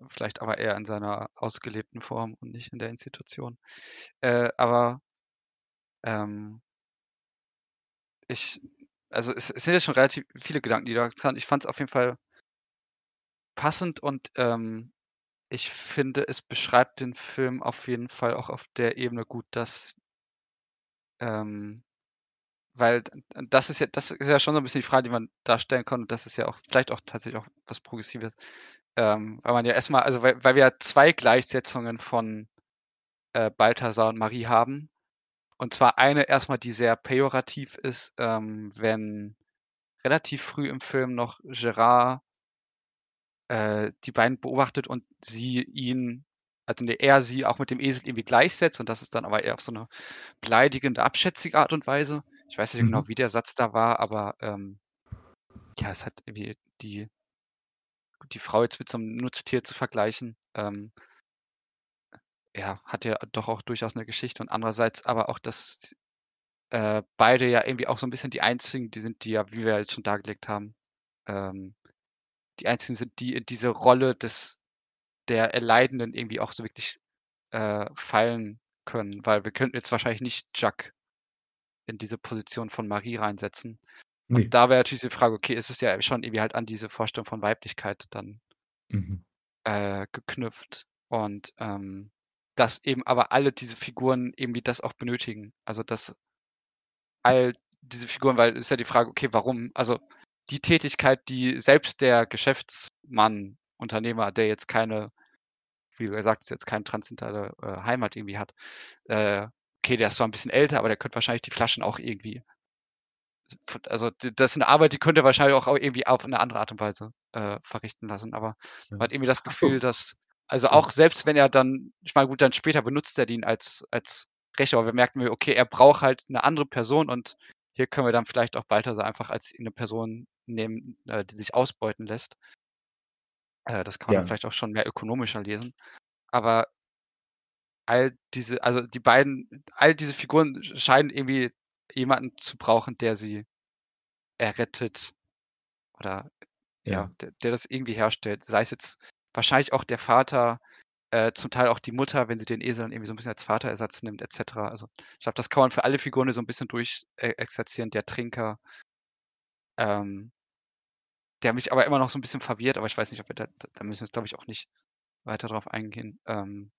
S2: vielleicht aber eher in seiner ausgelebten Form und nicht in der Institution. Äh, aber ähm, ich, also es, es, sind jetzt schon relativ viele Gedanken, die da sind. Ich fand es auf jeden Fall passend und ähm, ich finde, es beschreibt den Film auf jeden Fall auch auf der Ebene gut, dass ähm, weil das ist ja, das ist ja schon so ein bisschen die Frage, die man darstellen kann. Und das ist ja auch vielleicht auch tatsächlich auch was Progressives. Ähm, weil man ja erstmal, also weil, weil wir ja zwei Gleichsetzungen von äh, Balthasar und Marie haben. Und zwar eine erstmal, die sehr pejorativ ist, ähm, wenn relativ früh im Film noch Gerard äh, die beiden beobachtet und sie ihn, also nee, er sie auch mit dem Esel irgendwie gleichsetzt und das ist dann aber eher auf so eine beleidigende, abschätzige Art und Weise. Ich weiß nicht
S3: Mhm.
S2: genau, wie der Satz da war, aber ähm, ja, es hat irgendwie die, die Frau jetzt mit so einem Nutztier zu vergleichen. Ähm, ja, hat ja doch auch durchaus eine Geschichte und andererseits aber auch, dass äh, beide ja irgendwie auch so ein bisschen die einzigen, die sind, die ja, wie wir jetzt schon dargelegt haben, ähm, die einzigen sind, die in diese Rolle des der Erleidenden irgendwie auch so wirklich äh, fallen können, weil wir könnten jetzt wahrscheinlich nicht Jack in diese Position von Marie reinsetzen.
S3: Nee.
S2: Und da wäre natürlich die Frage, okay, ist es ja schon irgendwie halt an diese Vorstellung von Weiblichkeit dann
S3: Mhm.
S2: äh, geknüpft. Und ähm, dass eben aber alle diese Figuren irgendwie das auch benötigen. Also dass all diese Figuren, weil ist ja die Frage, okay, warum? Also die Tätigkeit, die selbst der Geschäftsmann, Unternehmer, der jetzt keine, wie gesagt, jetzt keine transzendentale äh, Heimat irgendwie hat, äh, okay, der ist zwar ein bisschen älter, aber der könnte wahrscheinlich die Flaschen auch irgendwie. Also das ist eine Arbeit, die könnte er wahrscheinlich auch irgendwie auf eine andere Art und Weise äh, verrichten lassen. Aber man hat irgendwie das
S3: Ach so.
S2: Gefühl, dass, also auch selbst wenn er dann, ich meine, gut, dann später benutzt er den als, als Rächer, aber wir merken, okay, er braucht halt eine andere Person und hier können wir dann vielleicht auch Balthasar einfach als eine Person nehmen, äh, die sich ausbeuten lässt. Äh, das kann man
S3: Ja.
S2: vielleicht auch schon mehr ökonomischer lesen. Aber all diese, also die beiden, all diese Figuren scheinen irgendwie jemanden zu brauchen, der sie errettet oder ja,
S3: Ja.
S2: der, der das irgendwie herstellt. Sei es jetzt wahrscheinlich auch der Vater, äh, zum Teil auch die Mutter, wenn sie den Esel dann irgendwie so ein bisschen als Vaterersatz nimmt, etc. Also ich glaube, das kann man für alle Figuren so ein bisschen durch äh, exerzieren. Der Trinker, ähm, der mich aber immer noch so ein bisschen verwirrt, aber ich weiß nicht, ob wir da, da müssen wir jetzt, glaube ich, auch nicht weiter drauf eingehen. Ähm,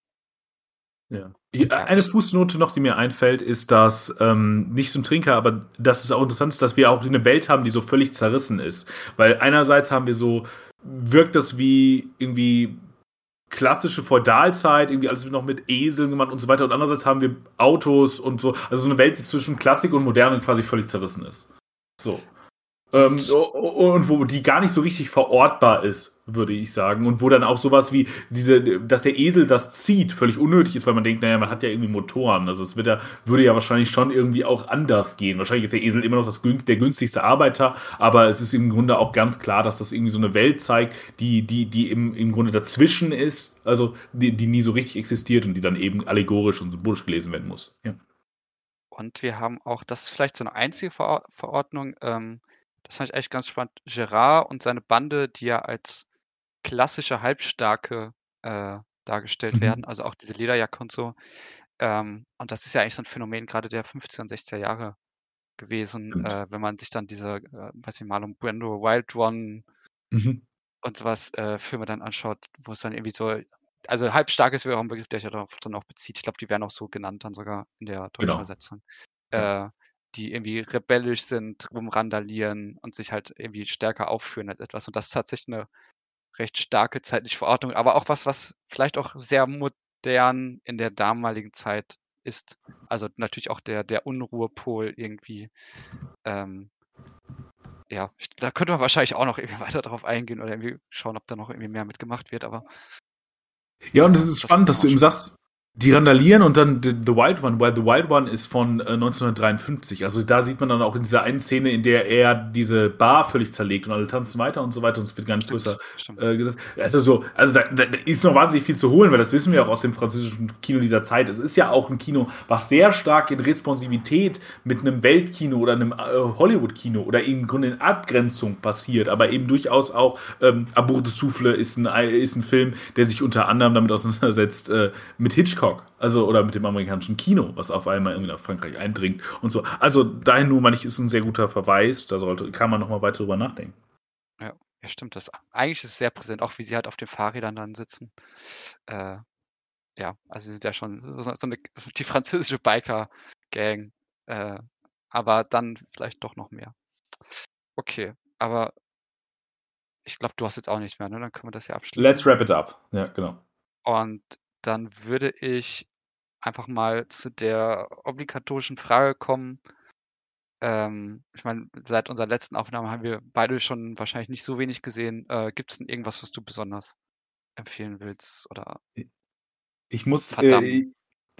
S3: Ja. Eine Fußnote noch, die mir einfällt, ist, dass ähm, nicht zum Trinker, aber dass es auch interessant ist, dass wir auch eine Welt haben, die so völlig zerrissen ist. Weil einerseits haben wir so, wirkt das wie irgendwie klassische Feudalzeit, irgendwie alles wird noch mit Eseln gemacht und so weiter. Und andererseits haben wir Autos und so. Also so eine Welt, die zwischen Klassik und Moderne quasi völlig zerrissen ist. So. Ähm, und wo die gar nicht so richtig verortbar ist, würde ich sagen. Und wo dann auch sowas wie diese, dass der Esel das zieht, völlig unnötig ist, weil man denkt, naja, man hat ja irgendwie Motoren. Also es wird ja, würde ja wahrscheinlich schon irgendwie auch anders gehen. Wahrscheinlich ist der Esel immer noch das, der günstigste Arbeiter, aber es ist im Grunde auch ganz klar, dass das irgendwie so eine Welt zeigt, die, die, die im, im Grunde dazwischen ist, also die, die nie so richtig existiert und die dann eben allegorisch und symbolisch gelesen werden muss. Ja.
S2: Und wir haben auch, das ist vielleicht so eine einzige Veror Verordnung, ähm, das fand ich echt ganz spannend, Gerard und seine Bande, die ja als klassische Halbstarke äh, dargestellt
S3: Mhm.
S2: werden, also auch diese Lederjacke und so. Ähm, und das ist ja eigentlich so ein Phänomen gerade der 50er und 60er Jahre gewesen, äh, wenn man sich dann diese, äh, weiß ich, Marlon Brando, Wild One
S3: Mhm.
S2: und sowas äh, Filme dann anschaut, wo es dann irgendwie so, also halbstarkes wäre auch ein Begriff, der sich ja darauf dann auch bezieht. Ich glaube, die werden auch so genannt dann sogar in der deutschen
S3: Genau.
S2: Übersetzung. Äh, die irgendwie rebellisch sind, rumrandalieren und sich halt irgendwie stärker aufführen als etwas. Und das ist tatsächlich eine recht starke zeitliche Verordnung, aber auch was, was vielleicht auch sehr modern in der damaligen Zeit ist. Also natürlich auch der, der Unruhepol irgendwie. Ähm, ja, da könnte man wahrscheinlich auch noch irgendwie weiter drauf eingehen oder irgendwie schauen, ob da noch irgendwie mehr mitgemacht wird, aber
S3: Ja, und es ist
S2: das
S3: spannend, dass du eben sagst, die randalieren und dann The, Wild One, weil The Wild One ist von äh, 1953. Also da sieht man dann auch in dieser einen Szene, in der er diese Bar völlig zerlegt und alle tanzen weiter und so weiter und es wird gar nicht größer
S2: stimmt.
S3: äh, gesagt. Also so, also da, da ist noch wahnsinnig viel zu holen, weil das wissen wir auch aus dem französischen Kino dieser Zeit. Es ist ja auch ein Kino, was sehr stark in Responsivität mit einem Weltkino oder einem äh, Hollywood-Kino oder im Grunde in Abgrenzung passiert, aber eben durchaus auch ähm, Amour de Souffle ist ein, ist ein Film, der sich unter anderem damit auseinandersetzt äh, mit Hitchcock, also oder mit dem amerikanischen Kino, was auf einmal irgendwie nach Frankreich eindringt und so. Also dahin nur, meine ich, ist ein sehr guter Verweis. Da sollte, kann man noch mal weiter drüber nachdenken.
S2: Ja, stimmt. Das, eigentlich ist es sehr präsent, auch wie sie halt auf den Fahrrädern dann sitzen. Äh, ja, also sie sind ja schon so, so eine, die französische Biker-Gang. Äh, aber dann vielleicht doch noch mehr. Okay, aber ich glaube, du hast jetzt auch nichts mehr, ne? Dann können wir das ja abschließen.
S3: Let's wrap it up. Ja, genau.
S2: Und dann würde ich einfach mal zu der obligatorischen Frage kommen. Ähm, ich meine, seit unserer letzten Aufnahme haben wir beide schon wahrscheinlich nicht so wenig gesehen. Äh, Gibt es denn irgendwas, was du besonders empfehlen willst? Oder
S3: Ich muss, äh,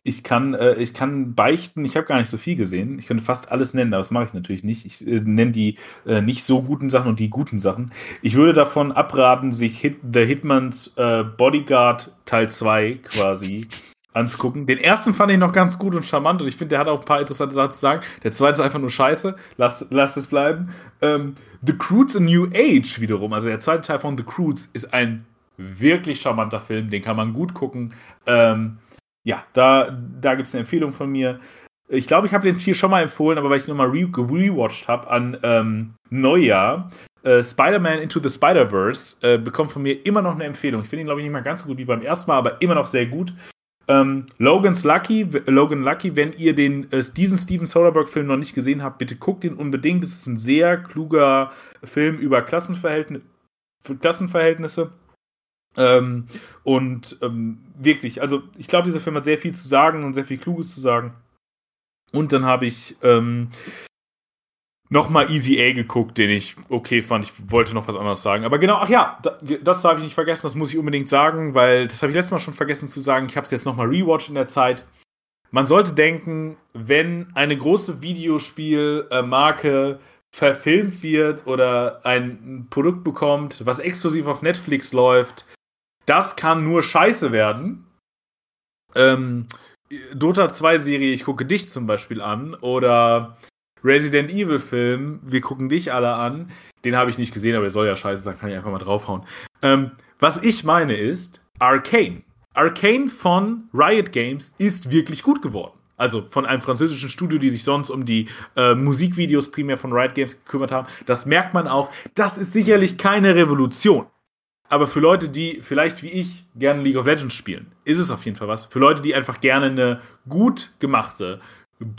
S3: ich kann, äh, ich kann beichten, ich habe gar nicht so viel gesehen. Ich könnte fast alles nennen, aber das mache ich natürlich nicht. Ich äh, nenne die äh, nicht so guten Sachen und die guten Sachen. Ich würde davon abraten, sich Hit, The Hitman's äh, Bodyguard Teil 2 quasi anzugucken. Den ersten fand ich noch ganz gut und charmant und ich finde, der hat auch ein paar interessante Sachen zu sagen. Der zweite ist einfach nur scheiße. Lasst, lasst es bleiben. Ähm, The Croods a New Age wiederum, also der zweite Teil von The Croods, ist ein wirklich charmanter Film. Den kann man gut gucken. Ähm, ja, da, da gibt es eine Empfehlung von mir. Ich glaube, ich habe den hier schon mal empfohlen, aber weil ich nochmal re rewatcht habe an ähm, Neujahr, äh, Spider-Man Into the Spider-Verse äh, bekommt von mir immer noch eine Empfehlung. Ich finde ihn, glaube ich, nicht mal ganz so gut wie beim ersten Mal, aber immer noch sehr gut. Ähm, Logan's Lucky, Logan Lucky, wenn ihr den, äh, diesen Steven Soderbergh-Film noch nicht gesehen habt, bitte guckt ihn unbedingt. Das ist ein sehr kluger Film über Klassenverhältnisse. Klassenverhältnisse. Ähm, und ähm, wirklich, also ich glaube, dieser Film hat sehr viel zu sagen und sehr viel Kluges zu sagen. Und dann habe ich ähm, nochmal Easy A geguckt, den ich okay fand. Ich wollte noch was anderes sagen. Aber genau, ach ja, das darf ich nicht vergessen, das muss ich unbedingt sagen, weil das habe ich letztes Mal schon vergessen zu sagen. Ich habe es jetzt nochmal rewatcht in der Zeit. Man sollte denken, wenn eine große Videospielmarke verfilmt wird oder ein Produkt bekommt, was exklusiv auf Netflix läuft, das kann nur scheiße werden. Ähm, Dota 2 Serie, ich gucke dich zum Beispiel an, oder Resident Evil Film, wir gucken dich alle an. Den habe ich nicht gesehen, aber der soll ja scheiße sein, kann ich einfach mal draufhauen. Ähm, was ich meine ist, Arcane. Arcane von Riot Games ist wirklich gut geworden. Also von einem französischen Studio, die sich sonst um die äh, Musikvideos primär von Riot Games gekümmert haben. Das merkt man auch. Das ist sicherlich keine Revolution. Aber für Leute, die vielleicht wie ich gerne League of Legends spielen, ist es auf jeden Fall was. Für Leute, die einfach gerne eine gut gemachte,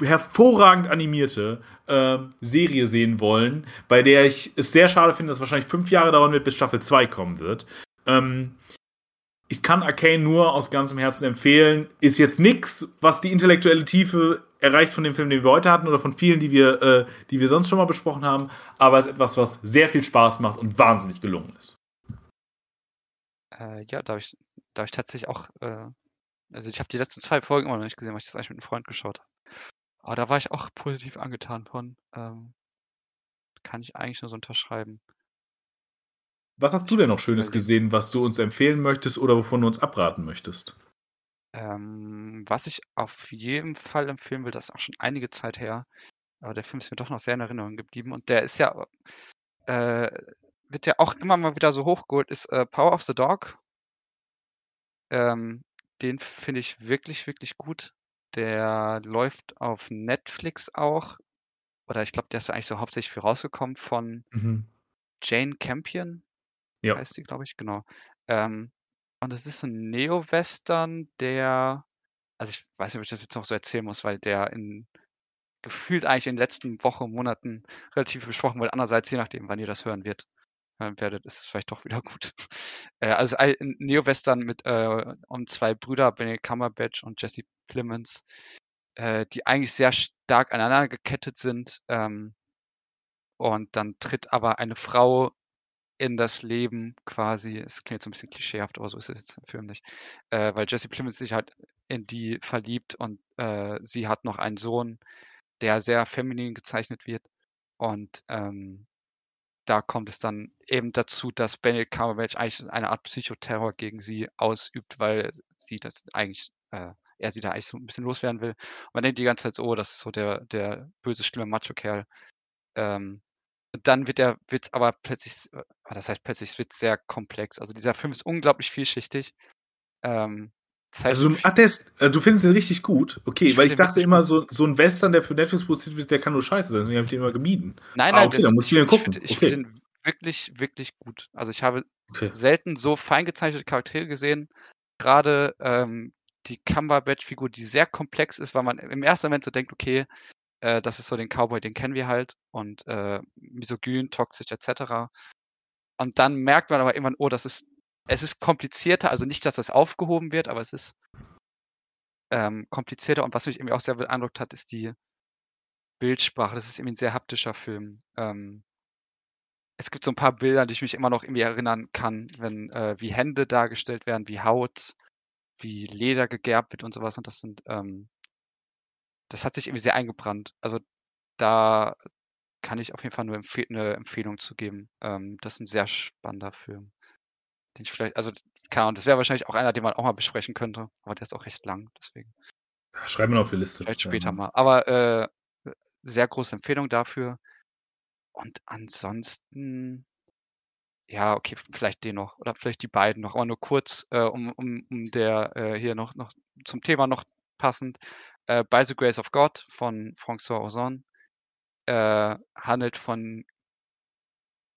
S3: hervorragend animierte äh, Serie sehen wollen, bei der ich es sehr schade finde, dass wahrscheinlich fünf Jahre dauern wird, bis Staffel 2 kommen wird. Ähm, ich kann Arcane nur aus ganzem Herzen empfehlen. Ist jetzt nichts, was die intellektuelle Tiefe erreicht von dem Film, den wir heute hatten oder von vielen, die wir, äh, die wir sonst schon mal besprochen haben, aber es ist etwas, was sehr viel Spaß macht und wahnsinnig gelungen ist.
S2: Äh, ja, da habe ich, da hab ich tatsächlich auch, äh, also ich habe die letzten zwei Folgen immer noch nicht gesehen, weil ich das eigentlich mit einem Freund geschaut habe. Aber da war ich auch positiv angetan von. Ähm, kann ich eigentlich nur so unterschreiben.
S3: Was hast du denn noch Schönes gesehen, was du uns empfehlen möchtest oder wovon du uns abraten möchtest?
S2: Ähm, was ich auf jeden Fall empfehlen will, das ist auch schon einige Zeit her, aber der Film ist mir doch noch sehr in Erinnerung geblieben und der ist ja, äh, wird ja auch immer mal wieder so hochgeholt, ist äh, Power of the Dog. Ähm, den finde ich wirklich, wirklich gut. Der läuft auf Netflix auch. Oder ich glaube, der ist eigentlich so hauptsächlich für rausgekommen von
S3: Mhm.
S2: Jane Campion,
S3: Ja.
S2: heißt die, glaube ich, genau. Ähm, und es ist ein Neo-Western, der, also ich weiß nicht, ob ich das jetzt noch so erzählen muss, weil der in gefühlt eigentlich in den letzten Wochen, Monaten relativ besprochen wurde. Andererseits, je nachdem, wann ihr das hören wird, werdet, ist es vielleicht doch wieder gut. Äh, also ein Neo-Western mit äh, um zwei Brüder, Benedict Cumberbatch und Jesse Plemons, äh, die eigentlich sehr stark aneinander gekettet sind. Ähm, und dann tritt aber eine Frau in das Leben quasi, es klingt so ein bisschen klischeehaft, aber so ist es jetzt im Film nicht, äh, weil Jesse Plemons sich halt in die verliebt und äh, sie hat noch einen Sohn, der sehr feminin gezeichnet wird. Und ähm, da kommt es dann eben dazu, dass Benedict Cumberbatch eigentlich eine Art Psychoterror gegen sie ausübt, weil sie das eigentlich, äh, er sie da eigentlich so ein bisschen loswerden will. Und man denkt die ganze Zeit so, oh, das ist so der, der böse, schlimme Macho-Kerl. Ähm, dann wird er, wird aber plötzlich, äh, das heißt plötzlich, es wird sehr komplex. Also dieser Film ist unglaublich vielschichtig. Ähm,
S3: also, ach, ist, äh, du findest ihn richtig gut? Okay,
S2: Ich
S3: weil
S2: find
S3: ich dachte immer, so, so ein Western, der für Netflix produziert wird, der kann nur scheiße sein. Deswegen habe ich den immer gemieden.
S2: Nein,
S3: Ah,
S2: nein,
S3: okay,
S2: das,
S3: dann muss ich
S2: ich
S3: gucken.
S2: finde ich
S3: Okay.
S2: find den wirklich, wirklich gut. Also ich habe
S3: Okay.
S2: selten so fein gezeichnete Charaktere gesehen. Gerade ähm, die Cumberbatch-Figur, die sehr komplex ist, weil man im ersten Moment so denkt, okay, Äh, das ist so den Cowboy, den kennen wir halt und äh, misogyn, toxisch etc. Und dann merkt man aber irgendwann, oh, das ist, es ist komplizierter, also nicht, dass das aufgehoben wird, aber es ist ähm, komplizierter und was mich irgendwie auch sehr beeindruckt hat, ist die Bildsprache. Das ist irgendwie ein sehr haptischer Film. Ähm, es gibt so ein paar Bilder, die ich mich immer noch irgendwie erinnern kann, wenn äh, wie Hände dargestellt werden, wie Haut, wie Leder gegerbt wird und sowas. Und das sind, ähm, das hat sich irgendwie sehr eingebrannt. Also da kann ich auf jeden Fall nur empfe eine Empfehlung zu geben. Ähm, das ist ein sehr spannender Film, den ich vielleicht, also keine Ahnung, das wäre wahrscheinlich auch einer, den man auch mal besprechen könnte, aber der ist auch recht lang, deswegen.
S3: Schreiben wir noch auf die Liste.
S2: Vielleicht später ja. mal. Aber äh, sehr große Empfehlung dafür. Und ansonsten, ja, okay, vielleicht den noch oder vielleicht die beiden noch, aber nur kurz, äh, um, um, um der äh, hier noch, noch zum Thema noch passend. Äh, By the Grace of God von François Ozon äh, handelt von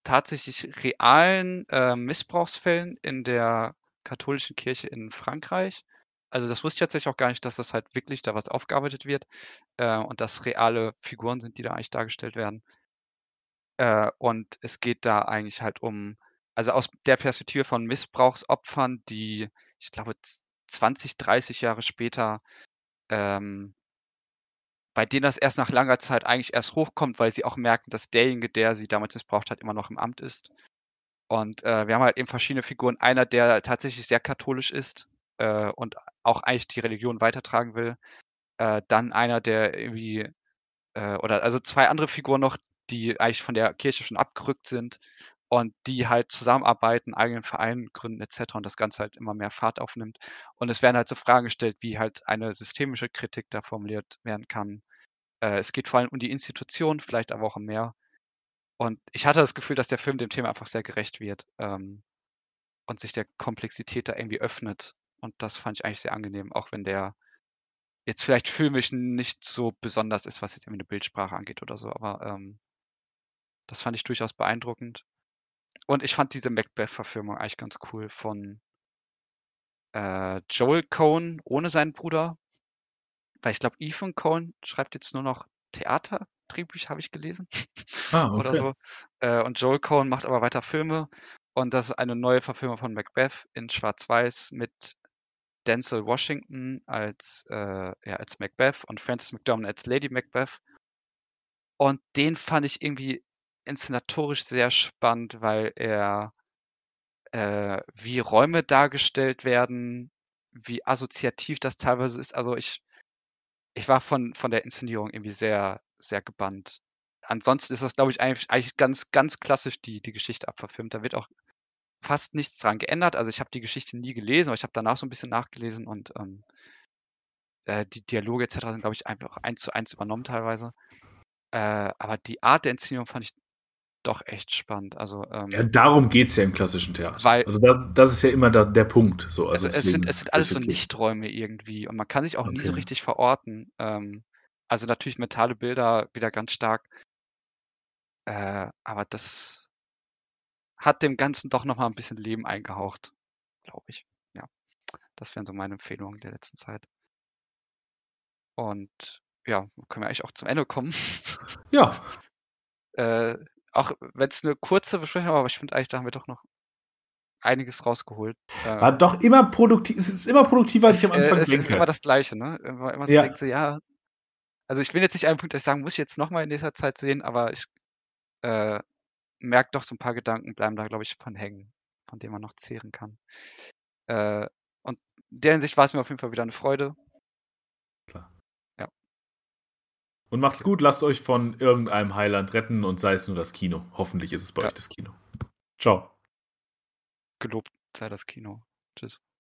S2: tatsächlich realen äh, Missbrauchsfällen in der katholischen Kirche in Frankreich. Also das wusste ich tatsächlich auch gar nicht, dass das halt wirklich da was aufgearbeitet wird äh, und dass reale Figuren sind, die da eigentlich dargestellt werden. Äh, und es geht da eigentlich halt um, also aus der Perspektive von Missbrauchsopfern, die, ich glaube, 20, 30 Jahre später, ähm, bei denen das erst nach langer Zeit eigentlich erst hochkommt, weil sie auch merken, dass derjenige, der sie damals missbraucht hat, immer noch im Amt ist. Und äh, wir haben halt eben verschiedene Figuren. Einer, der tatsächlich sehr katholisch ist äh, und auch eigentlich die Religion weitertragen will. Äh, dann einer, der irgendwie, äh, oder also zwei andere Figuren noch, die eigentlich von der Kirche schon abgerückt sind und die halt zusammenarbeiten, eigenen Verein gründen etc. und das Ganze halt immer mehr Fahrt aufnimmt. Und es werden halt so Fragen gestellt, wie halt eine systemische Kritik da formuliert werden kann. Äh, es geht vor allem um die Institution, vielleicht aber auch um mehr. Und ich hatte das Gefühl, dass der Film dem Thema einfach sehr gerecht wird ähm, und sich der Komplexität da irgendwie öffnet. Und das fand ich eigentlich sehr angenehm, auch wenn der jetzt vielleicht filmisch nicht so besonders ist, was jetzt irgendwie eine Bildsprache angeht oder so. Aber ähm, das fand ich durchaus beeindruckend. Und ich fand diese Macbeth-Verfilmung eigentlich ganz cool von äh, Joel Cohn ohne seinen Bruder. Weil ich glaube, Ethan Cohn schreibt jetzt nur noch Theaterdrehbücher, habe ich gelesen. Ah, okay. Oder so. Äh, und Joel Cohn macht aber weiter Filme. Und das ist eine neue Verfilmung von Macbeth in Schwarz-Weiß mit Denzel Washington als, äh, ja, als Macbeth und Frances McDormand als Lady Macbeth. Und den fand ich irgendwie inszenatorisch sehr spannend, weil er äh, wie Räume dargestellt werden, wie assoziativ das teilweise ist. Also ich, ich war von, von der Inszenierung irgendwie sehr, sehr gebannt. Ansonsten ist das, glaube ich, eigentlich, eigentlich ganz, ganz klassisch die, die Geschichte abverfilmt. Da wird auch fast nichts dran geändert. Also ich habe die Geschichte nie gelesen, aber ich habe danach so ein bisschen nachgelesen und ähm, äh, die Dialoge etc. sind, glaube ich, einfach eins zu eins übernommen teilweise. Äh, aber die Art der Inszenierung fand ich doch echt spannend. Also, ähm,
S3: ja, darum geht es ja im klassischen Theater.
S2: Weil,
S3: also das, das ist ja immer da, der Punkt. So,
S2: also es, es, sind, es sind alles so Lichträume irgendwie und man kann sich auch okay. nie so richtig verorten. Ähm, also natürlich mentale Bilder wieder ganz stark. Äh, aber das hat dem Ganzen doch nochmal ein bisschen Leben eingehaucht, glaube ich. Ja, das wären so meine Empfehlungen der letzten Zeit. Und ja, können wir eigentlich auch zum Ende kommen.
S3: Ja.
S2: äh, auch wenn es eine kurze Besprechung war, aber ich finde eigentlich, da haben wir doch noch einiges rausgeholt.
S3: Äh, war doch immer produktiv, es ist immer produktiver, als
S2: ich
S3: am Anfang
S2: äh, denke. Es ist immer das Gleiche, ne? Immer, immer so ja. denkt so, ja. Also ich bin jetzt nicht an einem Punkt, dass ich sagen muss, ich jetzt nochmal in nächster Zeit sehen, aber ich äh, merke doch so ein paar Gedanken bleiben da, glaube ich, von hängen, von denen man noch zehren kann. Äh, und in der Hinsicht war es mir auf jeden Fall wieder eine Freude.
S3: Klar. Und macht's gut, lasst euch von irgendeinem Heiland retten und sei es nur das Kino. Hoffentlich ist es bei ja. euch das Kino. Ciao.
S2: Gelobt sei das Kino. Tschüss.